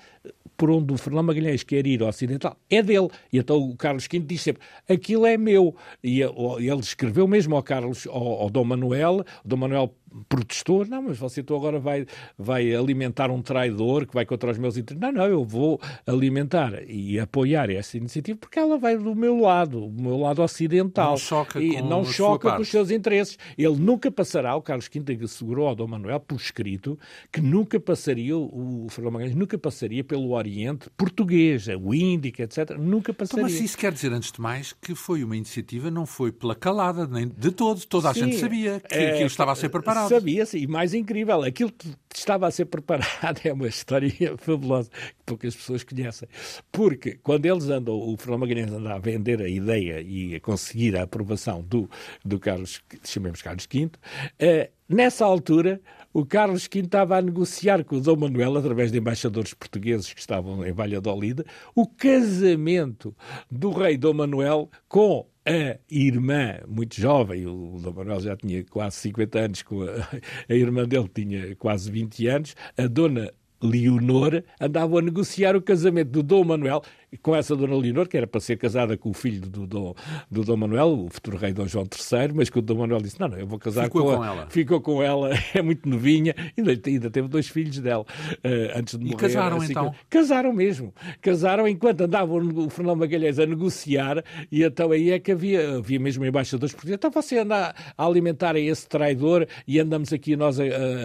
por onde o Fernando Magalhães quer ir ao Ocidental é dele. E então o Carlos V diz sempre, aquilo é meu. E ele escreveu mesmo ao Carlos, ao, ao Dom Manuel, o Dom Manuel protestou, não, mas você então agora vai, vai alimentar um traidor que vai contra os meus interesses. Não, não, eu vou alimentar e apoiar essa iniciativa porque ela vai do meu lado, do meu lado ocidental. Não choca, e com, não choca com os seus interesses. Ele nunca passará, o Carlos V assegurou ao Dom Manuel, por escrito, que nunca passaria, o Fernando Magalhães nunca passaria pelo Oriente português, o Índico, etc. Nunca passaria. Então, mas isso quer dizer, antes de mais, que foi uma iniciativa, não foi pela calada, nem de todos. Toda a Sim, gente sabia que é, aquilo estava a ser preparado Sabia-se, e mais incrível, aquilo que estava a ser preparado *laughs* é uma história fabulosa que poucas pessoas conhecem. Porque quando eles andam, o Fernando Magalhães anda a vender a ideia e a conseguir a aprovação do, do Carlos, chamemos Carlos V, eh, nessa altura o Carlos V estava a negociar com o Dom Manuel, através de embaixadores portugueses que estavam em Valladolid, o casamento do rei Dom Manuel com a irmã, muito jovem, o Dom Manuel já tinha quase 50 anos, a, *laughs* a irmã dele tinha quase 20 anos, a dona Leonor andava a negociar o casamento do Dom Manuel com essa Dona Leonor, que era para ser casada com o filho do Dom, do Dom Manuel, o futuro rei Dom João III, mas que o Dom Manuel disse: Não, não, eu vou casar Ficou com, com ela. Ficou com ela, *laughs* é muito novinha, ainda, ainda teve dois filhos dela uh, antes de morrer. E casaram assim, então? Casaram mesmo. Casaram enquanto andava o Fernando Magalhães a negociar, e então aí é que havia, havia mesmo embaixadores portugueses. Então você anda a alimentar esse traidor e andamos aqui nós a,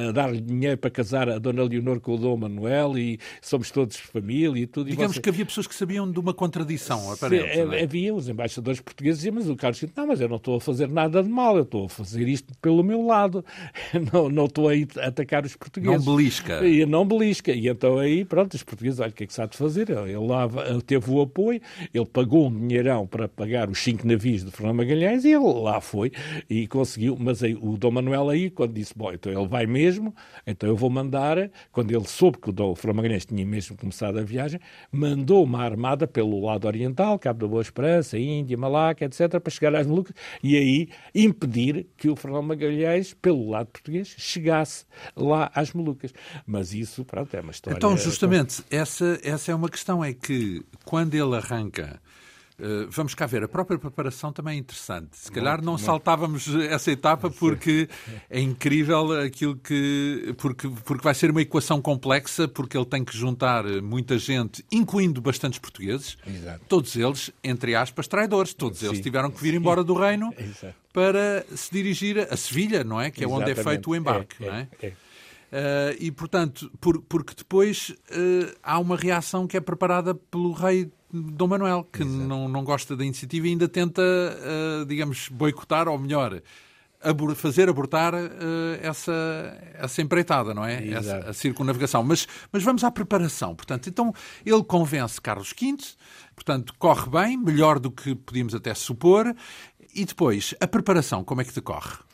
a dar-lhe dinheiro para casar a Dona Leonor com o Dom Manuel e somos todos família e tudo. Digamos e você... que havia pessoas que sabiam de uma contradição aparente. Se, é? Havia os embaixadores portugueses diziam, mas o Carlos V, não, mas eu não estou a fazer nada de mal, eu estou a fazer isto pelo meu lado, *laughs* não, não estou a, atacar os portugueses. Não belisca. E não belisca. E então aí, pronto, os portugueses, olha, o que é que se há de fazer? Ele lá teve o apoio, ele pagou um dinheirão para pagar os cinco navios de Fernando Magalhães e ele lá foi e conseguiu, mas aí, o Dom Manuel aí, quando disse, bom, então ele vai mesmo, então eu vou mandar, quando ele soube que o Dom Fernando Magalhães tinha mesmo começado a viagem, mandou uma armada pelo pelo lado oriental, Cabo da Boa Esperança, Índia, Malaca, etc., para chegar às Molucas e aí impedir que o Fernando Magalhães, pelo lado português, chegasse lá às Molucas. Mas isso, pronto, é uma história... Então, justamente, essa, essa é uma questão, é que quando ele arranca Uh, vamos cá ver, a própria preparação também é interessante. Se calhar muito, não muito. saltávamos essa etapa porque é incrível aquilo que. Porque, porque vai ser uma equação complexa, porque ele tem que juntar muita gente, incluindo bastantes portugueses, Exato. todos eles, entre aspas, traidores. Todos Sim. eles tiveram que vir embora do reino *laughs* Exato. para se dirigir a Sevilha, não é? Que é Exatamente. onde é feito o embarque, é, não é? é. Uh, e, portanto, por, porque depois uh, há uma reação que é preparada pelo rei Dom Manuel, que não, não gosta da iniciativa e ainda tenta, uh, digamos, boicotar, ou melhor, abor fazer abortar uh, essa, essa empreitada, não é? Essa, a circunnavegação. Mas, mas vamos à preparação. Portanto, então ele convence Carlos V, portanto, corre bem, melhor do que podíamos até supor. E depois, a preparação, como é que decorre?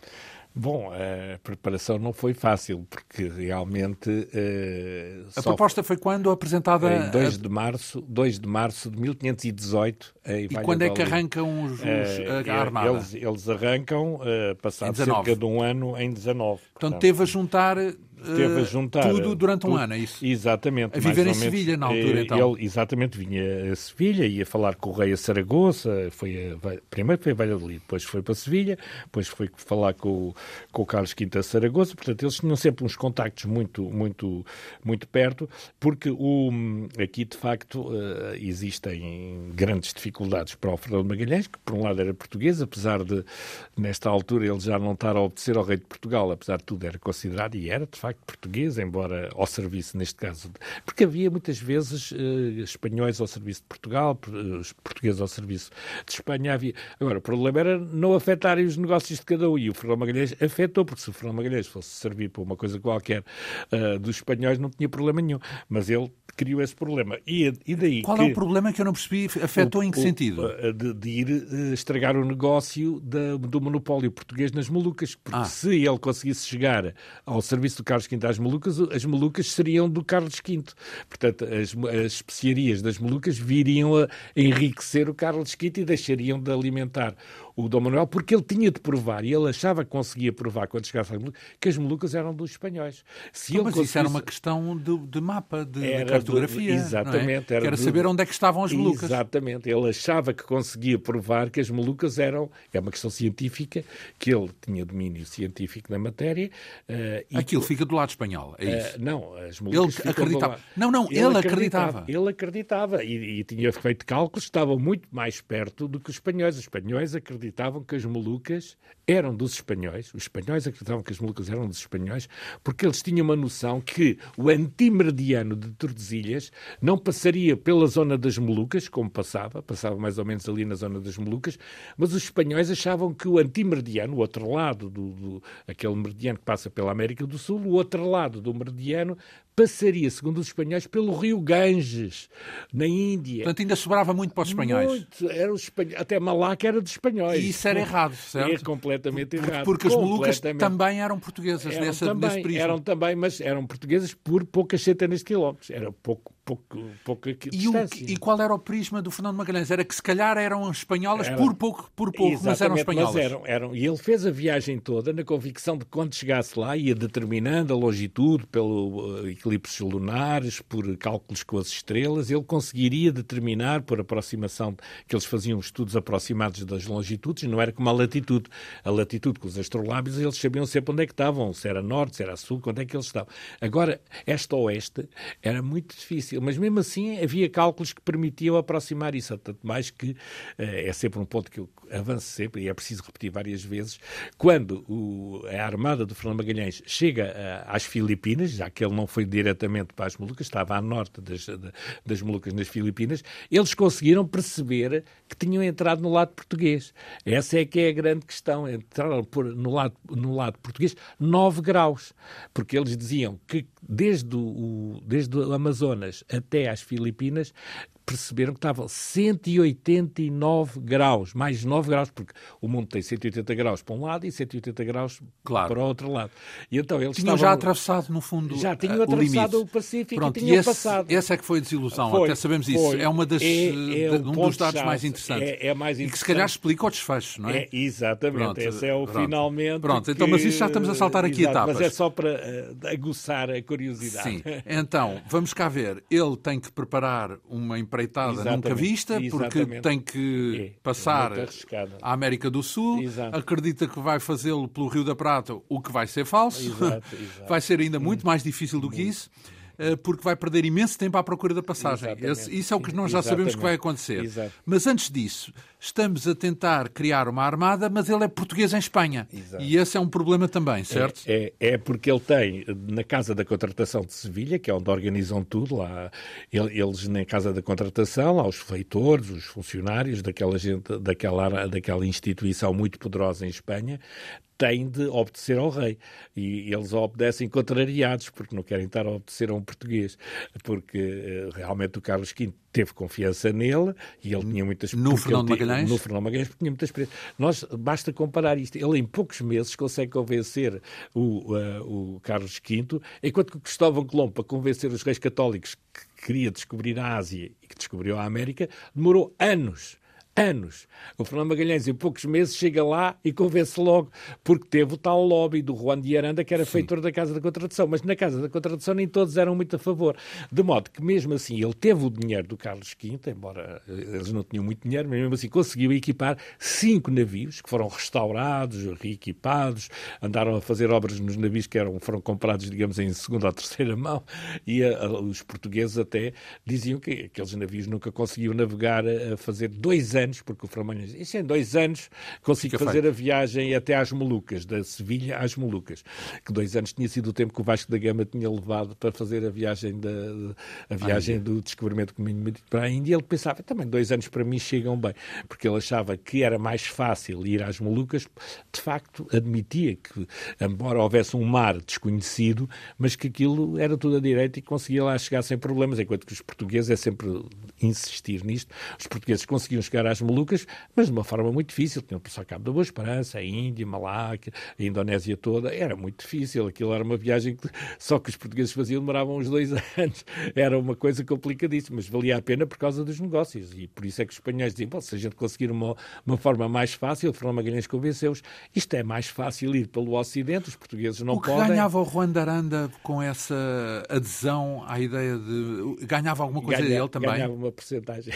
Bom, a preparação não foi fácil, porque realmente. Uh, a proposta foi quando apresentada? Em 2 de março, 2 de março de 1518. e quando é que arrancam os, os uh, a armada? Eles, eles arrancam, uh, passado cerca de um ano, em 19. Portanto, portanto teve a juntar teve a eh, juntar tudo durante um tudo, ano, é isso? Exatamente. A viver em Sevilha na altura, eh, então. Ele, exatamente, vinha a Sevilha, ia falar com o rei a Saragoça, foi a, primeiro foi a Valladolid, depois foi para Sevilha, depois foi falar com, com o Carlos V a Saragoça, portanto eles tinham sempre uns contactos muito, muito, muito perto, porque o, aqui de facto eh, existem grandes dificuldades para o Fernando Magalhães, que por um lado era português, apesar de nesta altura ele já não estar a obedecer ao rei de Portugal, apesar de tudo era considerado e era de facto facto português, embora ao serviço, neste caso, porque havia muitas vezes uh, espanhóis ao serviço de Portugal, uh, portugueses ao serviço de Espanha. Havia... Agora, o problema era não afetarem os negócios de cada um, e o Fernão Magalhães afetou, porque se o Fernão Magalhães fosse servir para uma coisa qualquer uh, dos espanhóis, não tinha problema nenhum. Mas ele criou esse problema. E, e daí Qual é que, é o problema que eu não percebi? Afetou o, em que o, sentido? De, de ir estragar o negócio da, do monopólio português nas Molucas, porque ah. se ele conseguisse chegar ao serviço do Carlos Carlos V às Molucas, as Molucas seriam do Carlos V. Portanto, as, as especiarias das Molucas viriam a enriquecer o Carlos V e deixariam de alimentar o Dom Manuel, porque ele tinha de provar, e ele achava que conseguia provar quando chegasse às Molucas, que as Molucas eram dos espanhóis. Se ele mas conseguisse... isso era uma questão de, de mapa, de, de cartografia. Do... Exatamente. É? Era, era do... saber onde é que estavam as Molucas. Exatamente. Ele achava que conseguia provar que as Molucas eram. É uma questão científica, que ele tinha domínio científico na matéria. Uh, Aquilo e... fica do lado espanhol, é isso? Uh, não, as Molucas. Ele acreditava. Não, não, ele, ele acreditava. acreditava. Ele acreditava e, e tinha feito cálculos, estavam muito mais perto do que os espanhóis. Os espanhóis acreditavam acreditavam que as Molucas eram dos espanhóis, os espanhóis acreditavam que as Molucas eram dos espanhóis, porque eles tinham uma noção que o antimeridiano de Tordesilhas não passaria pela zona das Molucas, como passava, passava mais ou menos ali na zona das Molucas, mas os espanhóis achavam que o antimeridiano, o outro lado do, do aquele meridiano que passa pela América do Sul, o outro lado do meridiano passaria, segundo os espanhóis, pelo rio Ganges, na Índia. Portanto, ainda sobrava muito para os espanhóis. Muito. Era os espanhóis. Até Malaca era dos espanhóis. E isso era errado, certo? É completamente porque, errado. Porque as Molucas também eram portuguesas eram nessa, também. Eram também, mas eram portuguesas por poucas centenas de quilómetros. Era pouco, pouco, pouco e. O, e qual era o prisma do Fernando Magalhães? Era que se calhar eram espanholas era, por pouco, por pouco mas eram espanholas. Mas eram, eram. E ele fez a viagem toda na convicção de que quando chegasse lá ia determinando a longitude pelo uh, eclipses lunares, por cálculos com as estrelas, ele conseguiria determinar por aproximação, que eles faziam estudos aproximados das longitudes, não era como a latitude. A latitude com os astrolábios, eles sabiam sempre onde é que estavam, se era norte, se era sul, onde é que eles estavam. Agora, este oeste era muito difícil difícil, mas mesmo assim havia cálculos que permitiam aproximar isso, tanto mais que uh, é sempre um ponto que eu avanço sempre, e é preciso repetir várias vezes, quando o, a armada do Fernando Magalhães chega uh, às Filipinas, já que ele não foi diretamente para as Molucas, estava a norte das, das Molucas nas Filipinas, eles conseguiram perceber que tinham entrado no lado português. Essa é que é a grande questão, entraram por, no, lado, no lado português 9 graus, porque eles diziam que desde o, desde o Amazonas até às Filipinas perceberam que estavam 189 graus, mais 9 graus, porque o mundo tem 180 graus para um lado e 180 graus claro. para o outro lado. E então eles tinham estavam... já atravessado, no fundo, Já tinham uh, atravessado o, o Pacífico Pronto, e tinham e esse, passado. Essa é que foi a desilusão, foi, até sabemos isso. Foi. É, uma das, é, é um, um dos dados mais interessantes. É, é, mais interessante. E que se calhar explica o desfecho, não é? é exatamente, pronto, esse é o pronto. finalmente. Pronto, então, mas isso já estamos a saltar aqui Exato, etapas. Mas é só para uh, aguçar a curiosidade. Sim, *laughs* então, vamos cá ver. Ele tem que preparar uma, empreitada Exatamente. nunca vista, porque tem que é, passar é à América do Sul, Exato. acredita que vai fazê-lo pelo Rio da Prata, o que vai ser falso, Exato. *laughs* vai ser ainda muito mais difícil do que isso. Eh, porque vai perder imenso tempo à procura da passagem. Esse, isso é o que nós já Exatamente. sabemos que vai acontecer. Exato. Mas antes disso, estamos a tentar criar uma armada, mas ele é português em Espanha. Exato. E esse é um problema também, certo? É, é, é, porque ele tem, na Casa da Contratação de Sevilha, que é onde organizam tudo, lá, eles na Casa da Contratação, lá os feitores, os funcionários daquela, gente, daquela, daquela instituição muito poderosa em Espanha, têm de obedecer ao rei. E eles obedecem contrariados, porque não querem estar a obedecer a um português. Porque eh, realmente o Carlos V teve confiança nele e ele tinha muitas... No Fernando Magalhães? No Fernando Magalhães, porque tinha muitas experiência. Nós, basta comparar isto. Ele, em poucos meses, consegue convencer o, uh, o Carlos V, enquanto que Cristóvão Colombo, para convencer os reis católicos que queria descobrir a Ásia e que descobriu a América, demorou anos anos. O Fernando Magalhães, em poucos meses, chega lá e convence logo, porque teve o tal lobby do Juan de Aranda, que era Sim. feitor da Casa da Contradição. Mas na Casa da Contradição nem todos eram muito a favor. De modo que, mesmo assim, ele teve o dinheiro do Carlos V, embora eh, eles não tinham muito dinheiro, mas mesmo assim conseguiu equipar cinco navios que foram restaurados, reequipados, andaram a fazer obras nos navios que eram, foram comprados, digamos, em segunda ou terceira mão, e a, a, os portugueses até diziam que aqueles navios nunca conseguiam navegar a, a fazer dois anos anos, porque o Framanhas disse, isso em dois anos consigo fazer feito. a viagem até às Molucas, da Sevilha às Molucas, que dois anos tinha sido o tempo que o Vasco da Gama tinha levado para fazer a viagem, da, a viagem do descobrimento do caminho para a Índia. Ele pensava, também dois anos para mim chegam bem, porque ele achava que era mais fácil ir às Molucas, de facto admitia que, embora houvesse um mar desconhecido, mas que aquilo era tudo a direito e conseguia lá chegar sem problemas, enquanto que os portugueses, é sempre insistir nisto, os portugueses conseguiam chegar às Molucas, mas de uma forma muito difícil. Tinham que passar Cabo da Boa Esperança, a Índia, Malaca, a Indonésia toda. Era muito difícil. Aquilo era uma viagem que só que os portugueses faziam demoravam uns dois *laughs* anos. Era uma coisa complicadíssima, mas valia a pena por causa dos negócios. E por isso é que os espanhóis diziam, se a gente conseguir uma, uma forma mais fácil, Fernando Magalhães convenceu-os, isto é mais fácil ir pelo Ocidente, os portugueses não o que podem. ganhava o Juan de Aranda com essa adesão à ideia de... Ganhava alguma coisa Ganha, ele também? Ganhava uma porcentagem.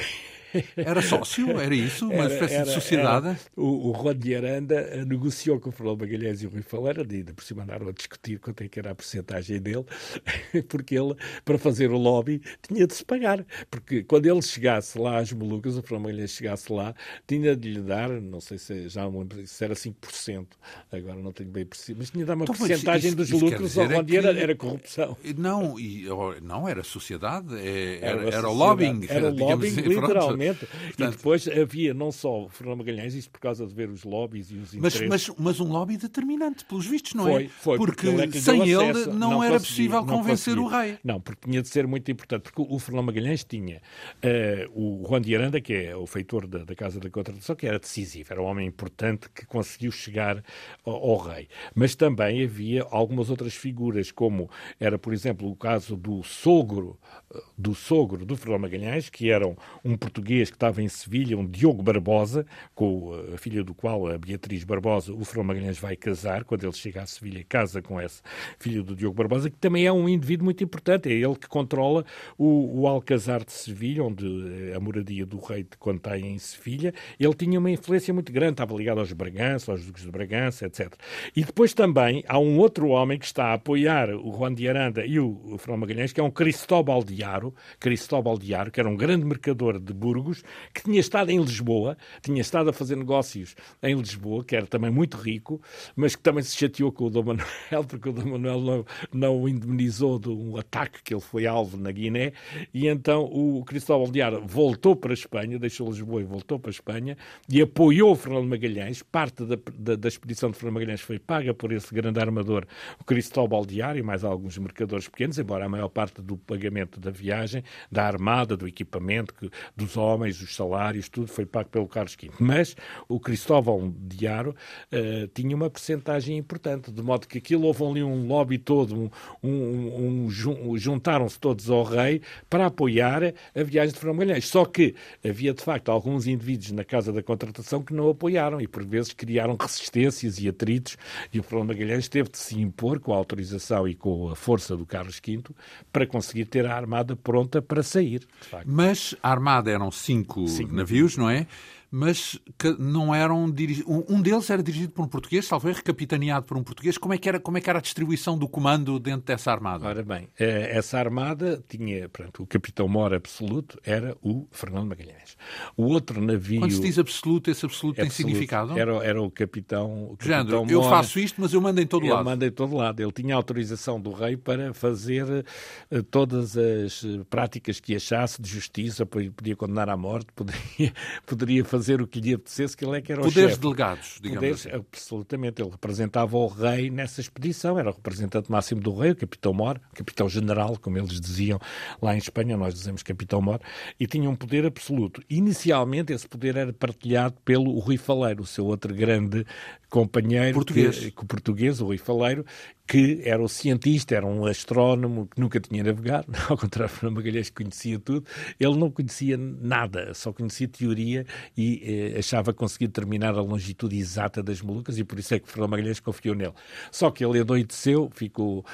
Era sócio? Era isso? Uma era, espécie era, de sociedade? o, o de Aranda eh, negociou com o Fernando Magalhães e o Rui Faleira, e ainda por cima andaram a discutir quanto é que era a porcentagem dele, *laughs* porque ele, para fazer o lobby, tinha de se pagar. Porque quando ele chegasse lá às Molucas, o Fernando Magalhães chegasse lá, tinha de lhe dar, não sei se já me lembro, se era 5%, agora não tenho bem preciso, mas tinha de dar uma então, porcentagem dos isso lucros ao de Aranda, era corrupção. Não, e, não era sociedade, é, era, era, era, o lobbying. Era o lobbying, assim, literalmente. Portanto, e depois havia não só o Fernando Magalhães, isto por causa de ver os lobbies e os interesses. Mas, mas, mas um lobby determinante, pelos vistos, não foi, é? Foi, porque, porque ele é sem ele acesso, não, não, era possível convencer o rei. Não, porque tinha de ser muito importante, porque o Fernando Magalhães tinha uh, o Juan de Aranda, que é o feitor da, da Casa da Contratação, que era decisivo, era um homem importante que conseguiu chegar ao, ao rei. Mas também havia algumas outras figuras, como era, por exemplo, o caso do sogro, eh, do sogro do Fernando Magalhães, que era um português português que estava em Sevilha, um Diogo Barbosa, com a filha do qual, a Beatriz Barbosa, o Fernão Magalhães vai casar, quando ele chega a Sevilha, casa com essa filha do Diogo Barbosa, que também é um indivíduo muito importante, é ele que controla o, o Alcazar de Sevilha, onde eh, a moradia do rei quando está em Sevilha, ele tinha uma influência muito grande, estava ligado aos Bragança, aos duques de Bragança, etc. E depois também há um outro homem que está a apoiar o Juan de Aranda e o, o Fernão Magalhães, que é um Cristóbal Diaro, Cristóbal Diaro, que era um grande mercador de Burgos, Burgos, que tinha estado em Lisboa, tinha estado a fazer negócios em Lisboa, que era também muito rico, mas que também se chateou com o Dom Manuel, porque o Dom Manuel não, não o indemnizou de um ataque que ele foi alvo na Guiné, e então o Cristóbal Diar voltou para a Espanha, deixou Lisboa e voltou para a Espanha, e apoiou Fernando Magalhães, parte da, da, da expedição de Fernando Magalhães foi paga por esse grande armador, o Cristóbal Diar, e mais alguns mercadores pequenos, embora a maior parte do pagamento da viagem, da armada, do equipamento, que, dos homens, os salários, tudo foi pago pelo Carlos V. Mas o Cristóvão de Aro uh, tinha uma percentagem importante, de modo que aquilo houve ali um lobby todo, um, um, um, juntaram-se todos ao rei para apoiar a viagem de Fernão Magalhães. Só que havia, de facto, alguns indivíduos na Casa da Contratação que não apoiaram e, por vezes, criaram resistências e atritos e o Fernão Magalhães teve de se impor com a autorização e com a força do Carlos V para conseguir ter a armada pronta para sair. Mas a armada eram cinco, cinco navios, não é? Mas que não eram. Um deles era dirigido por um português, talvez recapitaneado por um português. Como é que era, como é que era a distribuição do comando dentro dessa armada? Ora bem, eh, essa armada tinha, pronto, o capitão-mor absoluto era o Fernando Magalhães. O outro navio. Quando se diz absoluto, esse absoluto, absoluto tem significado? Era, era o capitão. O capitão eu faço isto, mas eu mando em todo ele lado. Ele manda em todo lado. Ele tinha autorização do rei para fazer uh, todas as práticas que achasse de justiça, podia condenar à morte, *laughs* poderia, poderia fazer o que lhe apetecesse, que ele é que era Poderes o chefe. delegados, digamos Poderes, assim. Absolutamente. Ele representava o rei nessa expedição, era o representante máximo do rei, o capitão-mor, capitão-general, como eles diziam lá em Espanha, nós dizemos capitão-mor, e tinha um poder absoluto. Inicialmente, esse poder era partilhado pelo Rui Faleiro, o seu outro grande companheiro português, que, que, português o Rui Faleiro, que era um cientista, era um astrónomo que nunca tinha navegado, *laughs* ao contrário de Magalhães que conhecia tudo, ele não conhecia nada, só conhecia teoria e eh, achava conseguir determinar a longitude exata das Molucas e por isso é que Fernando Magalhães confiou nele. Só que ele adoeceu, ficou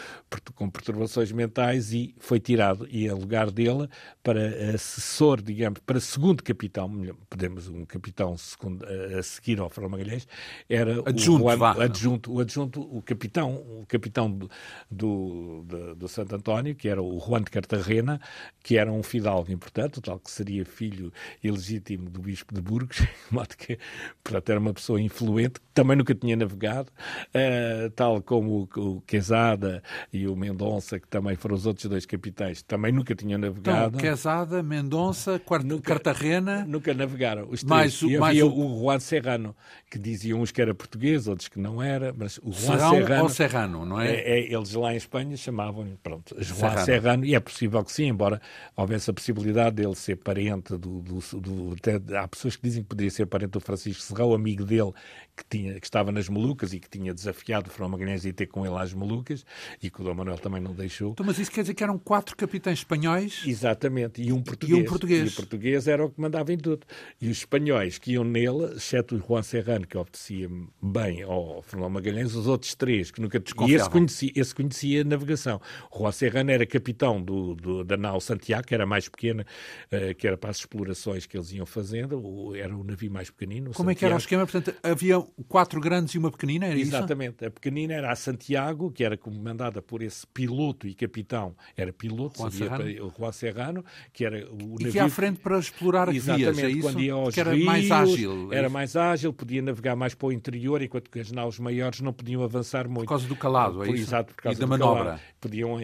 com perturbações mentais e foi tirado e em lugar dele para assessor, digamos, para segundo capitão, podemos um capitão segundo, a seguir ao Fernando Magalhães, era adjunto, o, Juan, adjunto, o adjunto, o capitão, o capitão capitão do, do, do, Santo António, que era o Juan de Cartagena, que era um fidalgo importante, tal que seria filho ilegítimo do bispo de Burgos, *laughs* de modo que, portanto, era uma pessoa influente, que também nunca tinha navegado, uh, tal como o, o Quezada e o Mendonça, que também foram os outros dois capitães, também nunca tinham navegado. Então, Quezada, Mendonça, nunca, Cartagena... Nunca navegaram. Os três. Mais, e mais havia o... o Juan Serrano, que diziam uns que era português, outros que não era, mas o Juan Serrano... Serrano, não é? é, é eles lá em Espanha chamavam pronto, João Serrano. Serrano, e é possível que sim, embora houvesse a possibilidade dele ser parente do. do, do até, há pessoas que dizem que poderia ser parente do Francisco Serrão, amigo dele, que, tinha, que estava nas Molucas e que tinha desafiado o Fernão Magalhães a ir ter com ele às Molucas, e que o Dom Manuel também não deixou. Então, mas isso quer dizer que eram quatro capitães espanhóis? Exatamente, e um português. E um português. E o português era o que mandava em tudo. E os espanhóis que iam nele, exceto o Juan Serrano, que obedecia bem ao Fernão Magalhães, os outros três que nunca desconfiavam. E esse conhecia, esse conhecia navegação. O Juan Serrano era capitão do, do, da nau Santiago, que era mais pequena, uh, que era para as explorações que eles iam fazendo, era o navio mais pequenino. Como Santiago. é que era o esquema? Portanto, havia quatro grandes e uma pequenina, era Exatamente. isso? A pequenina era a Santiago, que era comandada por esse piloto e capitão, era piloto, Juan Serrano. o Juan Serrano, que era o navio... E que ia à frente para explorar Exatamente, vias, é isso? quando ia aos que era rios, mais ágil. É era mais ágil, podia navegar mais para o interior, enquanto que as naus maiores não podiam avançar muito. Por causa do calado, é isso? Exato, por causa e da manobra. Calado. Podiam,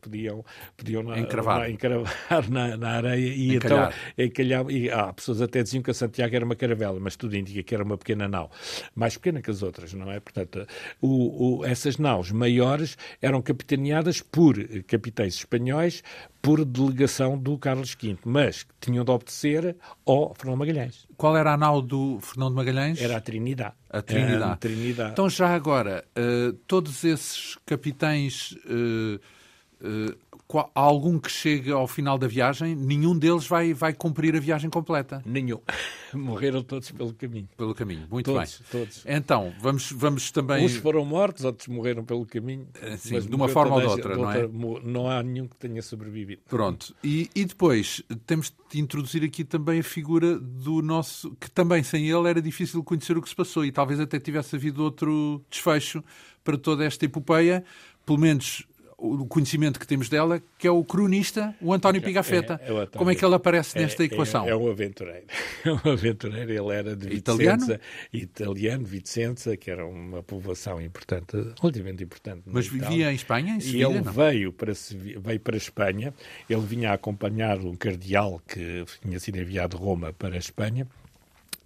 podiam, podiam na, encravar, na, encravar na, na, areia e Encalhar. então encalhar. E, ah, pessoas até diziam que a Santiago era uma caravela, mas tudo indica que era uma pequena nau. Mais pequena que as outras, não é? Portanto, o, o, essas naus maiores eram capitaneadas por capitães espanhóis por delegação do Carlos V, mas tinham de obedecer ao Fernando Magalhães. Qual era a nau do Fernando Magalhães? Era a Trinidade. A Trinidade. A Trinidade. Então, já agora, uh, todos esses capitães. Uh, uh, qual, algum que chegue ao final da viagem, nenhum deles vai, vai cumprir a viagem completa. Nenhum. *laughs* Morreram todos pelo caminho. Pelo caminho, muito todos, bem. Todos. Então, vamos, vamos também. Uns foram mortos, outros morreram pelo caminho. Sim, mas de uma forma ou de outra, de outra, não é? Não há nenhum que tenha sobrevivido. Pronto. E, e depois temos de introduzir aqui também a figura do nosso. que também sem ele era difícil conhecer o que se passou e talvez até tivesse havido outro desfecho para toda esta epopeia. Pelo menos o conhecimento que temos dela, que é o cronista, o António Pigafetta. É, é António. Como é que ele aparece nesta é, equação? É, um aventureiro. *laughs* É um aventureiro. Ele era de italiano? Vicenza, italiano, Vicenza, que era uma povoação importante, relativamente importante. Mas vivia em Espanha, em Sevilha, E ele não? veio para, veio para a Espanha. Ele vinha a acompanhar um cardeal que tinha sido enviado de Roma para a Espanha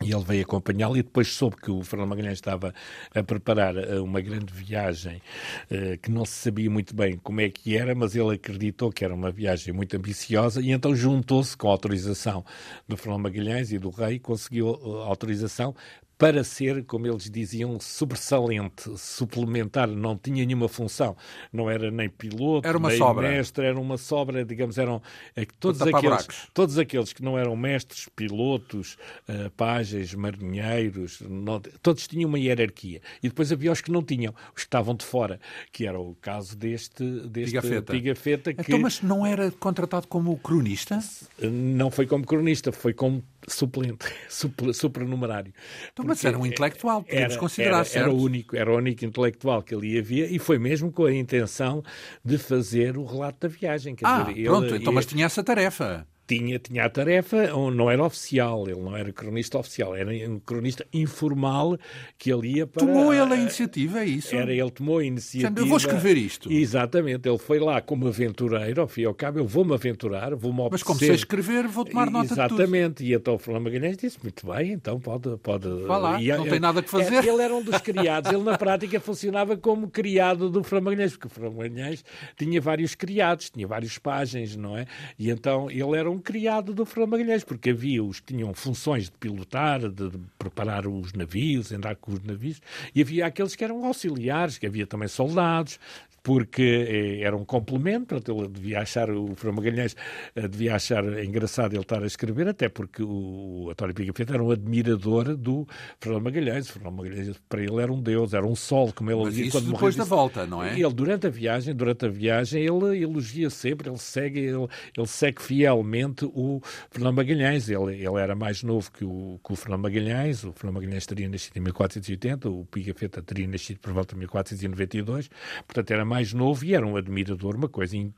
E ele veio acompanhá-lo e depois soube que o Fernando Magalhães estava a preparar eh, uma grande viagem eh, que não se sabia muito bem como é que era, mas ele acreditou que era uma viagem muito ambiciosa e então juntou-se com a autorização do Fernando Magalhães e do rei, conseguiu eh, autorização para ser, como eles diziam, sobressalente, suplementar, não tinha nenhuma função, não era nem piloto, era uma nem sobra. mestre, era uma sobra, digamos, eram é, todos, aqueles, todos aqueles que não eram mestres, pilotos, uh, pagens, marinheiros, não, todos tinham uma hierarquia. E depois havia os que não tinham, os que estavam de fora, que era o caso deste, deste Pigafetta. Pigafetta que... Então, mas não era contratado como cronista? Não foi como cronista, foi como suplente, *laughs* supranumerário. Então, mas era um intelectual, podemos considerar, era, certo? Era o, único, era o único intelectual que ali havia e foi mesmo com a intenção de fazer o relato da viagem. Quer ah, dizer, pronto, ele, então, mas tinha essa tarefa tinha, tinha a tarefa, não era oficial, ele não era cronista oficial, era um cronista informal que ele ia para... Tomou ele a iniciativa, é isso? Era, ele tomou a iniciativa... Eu vou escrever isto. Exatamente, ele foi lá como aventureiro, ao fim e ao cabo, eu vou-me aventurar, vou-me obedecer... Mas como sei escrever, vou tomar nota Exatamente. de tudo. Exatamente, e então o Fernando Magalhães disse, muito bem, então pode... pode... Vá lá, e, não tem nada que fazer. Ele era um dos criados, ele na prática funcionava como criado do Fernando Magalhães, porque o Fernando Magalhães tinha vários criados, tinha vários páginas, não é? E então ele era um criado do Fernando Magalhães, porque havia os que tinham funções de pilotar, de, de, preparar os navios, andar com os navios, e havia aqueles que eram auxiliares, que havia também soldados, porque eh, era um complemento, portanto, ele devia achar, o Fernando Magalhães eh, devia achar engraçado ele estar a escrever, até porque o, António Pigafetta era um admirador do Fernando Magalhães. O Fernando Magalhães, para ele, era um deus, era um sol, como ele Mas dizia. Quando depois morreu, da volta, não é? Ele, durante a viagem, durante a viagem, ele elogia sempre, ele segue, ele, ele segue fielmente o Fernando Magalhães. Ele, ele era mais novo que o, que o Fernando Magalhães, o Fernando Magalhães teria nascido em 1480, o Pigafetta teria nascido por volta de 1492, portanto era mais novo e era um admirador, uma coisa. Ele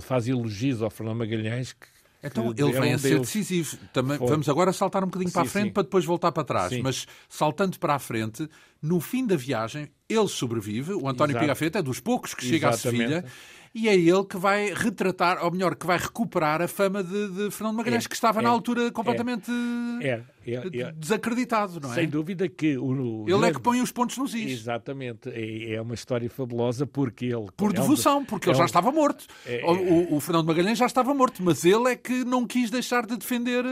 faz elogios ao Fernando Magalhães que então ele vem um a ser decisivo. Também, vamos agora saltar um bocadinho sim, para a frente sim. para depois voltar para trás. Sim. Mas saltando para a frente, no fim da viagem, ele sobrevive. O António Exato. Pigafetta é dos poucos que chega Exatamente. à Sevilha e é ele que vai retratar, ou melhor, que vai recuperar a fama de, de Fernando Magalhães, é, que estava é, na altura completamente é, é, é, desacreditado, não é? Sem dúvida que o, ele é que põe os pontos nos is. Exatamente, é, uma história fabulosa porque ele por devoção, porque ele já estava morto. O, o Fernando Magalhães já estava morto, mas ele é que não quis deixar de defender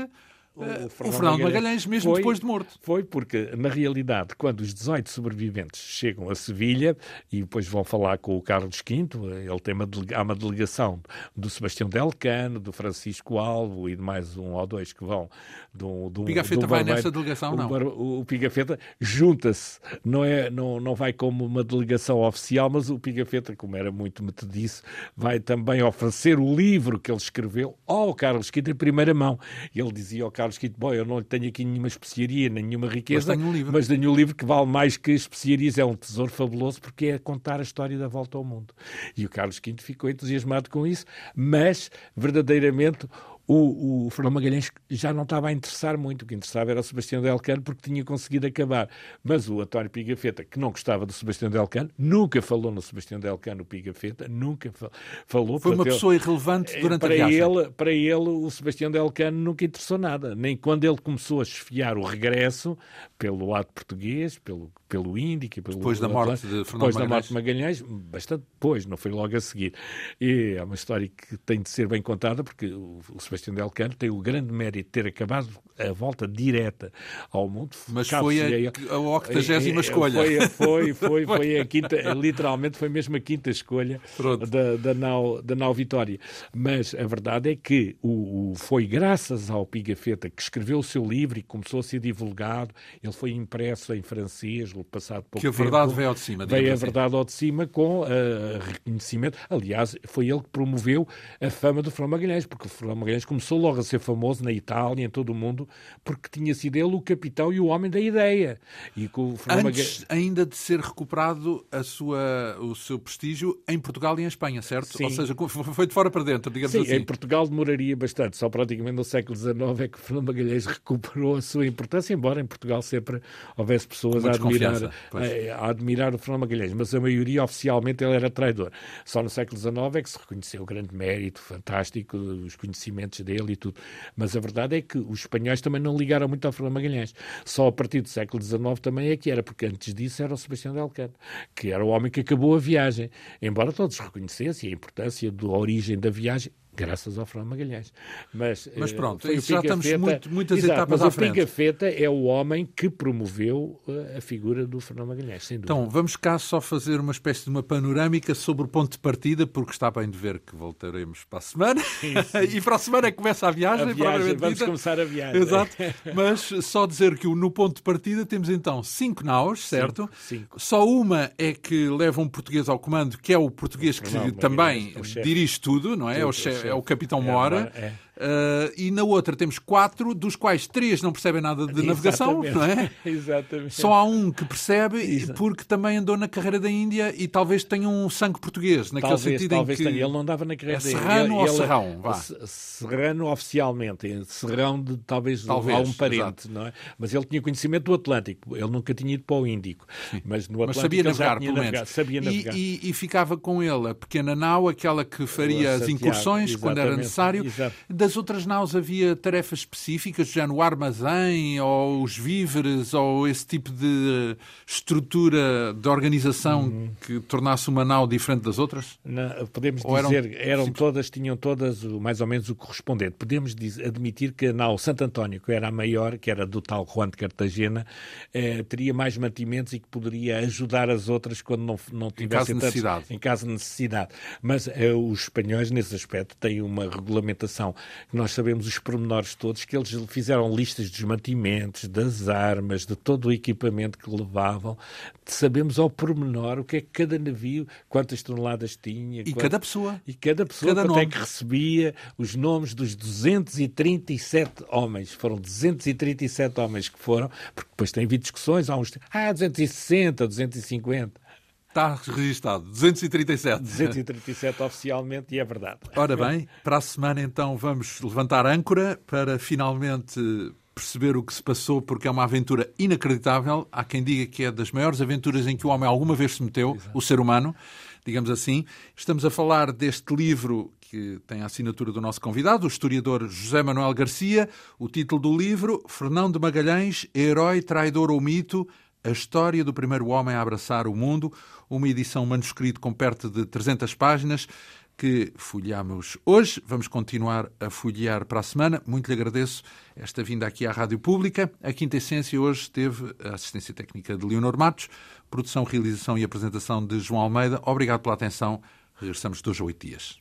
o, Fernando, o Fernando Magalhães, Magalhães, mesmo foi, depois de morto. Foi porque, na realidade, quando os 18 sobreviventes chegam a Sevilha e depois vão falar com o Carlos V, ele tem uma, há uma delegação do Sebastião Delcano, do Francisco Alvo e de mais um ou dois que vão. Do, do, Pigafetta do vai nessa delegação, não? O, o Pigafetta junta-se, não, é, não, não vai como uma delegação oficial, mas o Pigafetta, como era muito metediço, vai também oferecer o livro que ele escreveu ao Carlos V em primeira mão. Ele dizia ao Carlos Carlos Quinto Boy, eu não tenho aqui nenhuma especiaria, nenhuma riqueza, mas tenho um livro, mas tenho um livro que vale mais que especiarias, é um tesouro fabuloso porque é contar a história da volta ao mundo. E o Carlos V ficou entusiasmado com isso, mas verdadeiramente o, o Fernando Magalhães já não estava a interessar muito. O que interessava era o Sebastião Delcano porque tinha conseguido acabar. Mas o António Pigafetta, que não gostava do Sebastião Delcano, nunca falou no Sebastião Delcano, o Pigafetta, nunca falou. Foi uma pessoa ele, irrelevante durante para a viagem. Ele, para ele, o Sebastião Delcano nunca interessou nada. Nem quando ele começou a esfiar o regresso pelo lado português, pelo, pelo Índico, pelo depois da morte de Fernando depois Magalhães. da morte de Magalhães, bastante depois, não foi logo a seguir. E é uma história que tem de ser bem contada porque o, o Sebastião Delcano tem o grande mérito de ter acabado a volta direta ao mundo. Mas foi a, a 80 é, escolha. Foi, foi, foi, *laughs* foi a quinta, literalmente foi mesmo a quinta escolha da, da, nau, da nau Vitória. Mas a verdade é que o, o, foi graças ao Pigafetta que escreveu o seu livro e começou a ser divulgado. Ele foi impresso em francês, passado pouco Que a verdade tempo, veio ao de cima. Veio a assim. verdade ao de cima com uh, reconhecimento. Aliás, foi ele que promoveu a fama do Fernando Magalhães, porque o Fernando Magalhães começou logo a ser famoso na Itália, em todo o mundo, porque tinha sido ele o capitão e o homem da ideia. E com o Antes ainda de ser recuperado a sua, o seu prestígio em Portugal e em Espanha, certo? Sim. Ou seja, *laughs* foi de fora para dentro, digamos Sim, assim. em Portugal demoraria bastante. Só praticamente no século XIX é que Fernando Magalhães recuperou a sua importância, embora em Portugal sempre houvesse pessoas a admirar, a, a admirar o Fernando Magalhães. Mas a maioria, oficialmente, ele era traidor. Só no século XIX é que se reconheceu o grande mérito fantástico, os conhecimentos antes dele e tudo. Mas a verdade é que os espanhóis também não ligaram muito ao Fernando Magalhães. Só a partir do século XIX também é que era, porque antes disso era o Sebastião de Elcano, que era o homem que acabou a viagem. Embora todos reconhecessem a importância da origem da viagem, graças ao Fernando Magalhães. Mas, mas eh, pronto, já estamos muito, muitas Exato, etapas mas à frente. o Pigafetta é o homem que promoveu eh, a figura do Fernando Magalhães, sem dúvida. Então, vamos cá só fazer uma espécie de uma panorâmica sobre o ponto de partida, porque está bem de ver que voltaremos para a semana. Sim, sim. *laughs* e para a semana é que começa a viagem. A viagem vamos dita. começar a viagem. Exato. *laughs* mas só dizer que no ponto de partida temos então cinco naus, certo? Cinco. Só uma é que leva um português ao comando, que é o português que não, também é dirige tudo, não é? é, o, chefe, é o capitão Mora. É, Uh, e na outra temos quatro, dos quais três não percebem nada de navegação, não é? *laughs* Exatamente. Só há um que percebe, Exato. porque também andou na carreira da Índia e talvez tenha um sangue português, naquele talvez, sentido talvez em que... Tenha. Ele não andava na carreira é da Índia. Serrano ou Serrão? Vá. Serrano oficialmente, Serrão de talvez, talvez um parente, exato. não é? Mas ele tinha conhecimento do Atlântico, ele nunca tinha ido para o Índico. Mas no Atlântico mas sabia navegar, pelo menos. Sabia navegar. E, e, e, ficava com ele a pequena nau, aquela que faria as incursões quando era necessário. Exato. Das outras naus havia tarefas específicas, já no armazém, ou os víveres, ou esse tipo de estrutura de organização uhum. que tornasse uma nau diferente das outras? Não, podemos ou dizer, eram, eram todas, tinham todas mais ou menos o correspondente. Podemos dizer, admitir que a nau Santo António, que era a maior, que era do tal Juan de Cartagena, eh, teria mais mantimentos e que poderia ajudar as outras quando não, não tivesse... Em caso de necessidade. Em caso de necessidade. Mas eh, os espanhóis, nesse aspecto, têm uma regulamentação nós sabemos os pormenores todos, que eles fizeram listas dos mantimentos, das armas, de todo o equipamento que levavam. Sabemos ao pormenor o que é que cada navio, quantas toneladas tinha. E cada pessoa. E cada pessoa cada é que recebia, os nomes dos 237 homens. Foram 237 homens que foram, porque depois tem havido discussões, há uns... Ah, 260, 250. Está registado. 237. 237 oficialmente e é verdade. Ora bem, para a semana então vamos levantar âncora para finalmente perceber o que se passou, porque é uma aventura inacreditável. Há quem diga que é das maiores aventuras em que o homem alguma vez se meteu, Exato. o ser humano, digamos assim. Estamos a falar deste livro que tem a assinatura do nosso convidado, o historiador José Manuel Garcia. O título do livro, Fernão de Magalhães, Herói, Traidor ou Mito, a história do primeiro homem a abraçar o mundo, uma edição manuscrito com perto de 300 páginas que folheamos hoje. Vamos continuar a folhear para a semana. Muito lhe agradeço esta vinda aqui à Rádio Pública. A Quinta Essência hoje teve a assistência técnica de Leonor Matos, produção, realização e apresentação de João Almeida. Obrigado pela atenção. Regressamos dois a oito dias.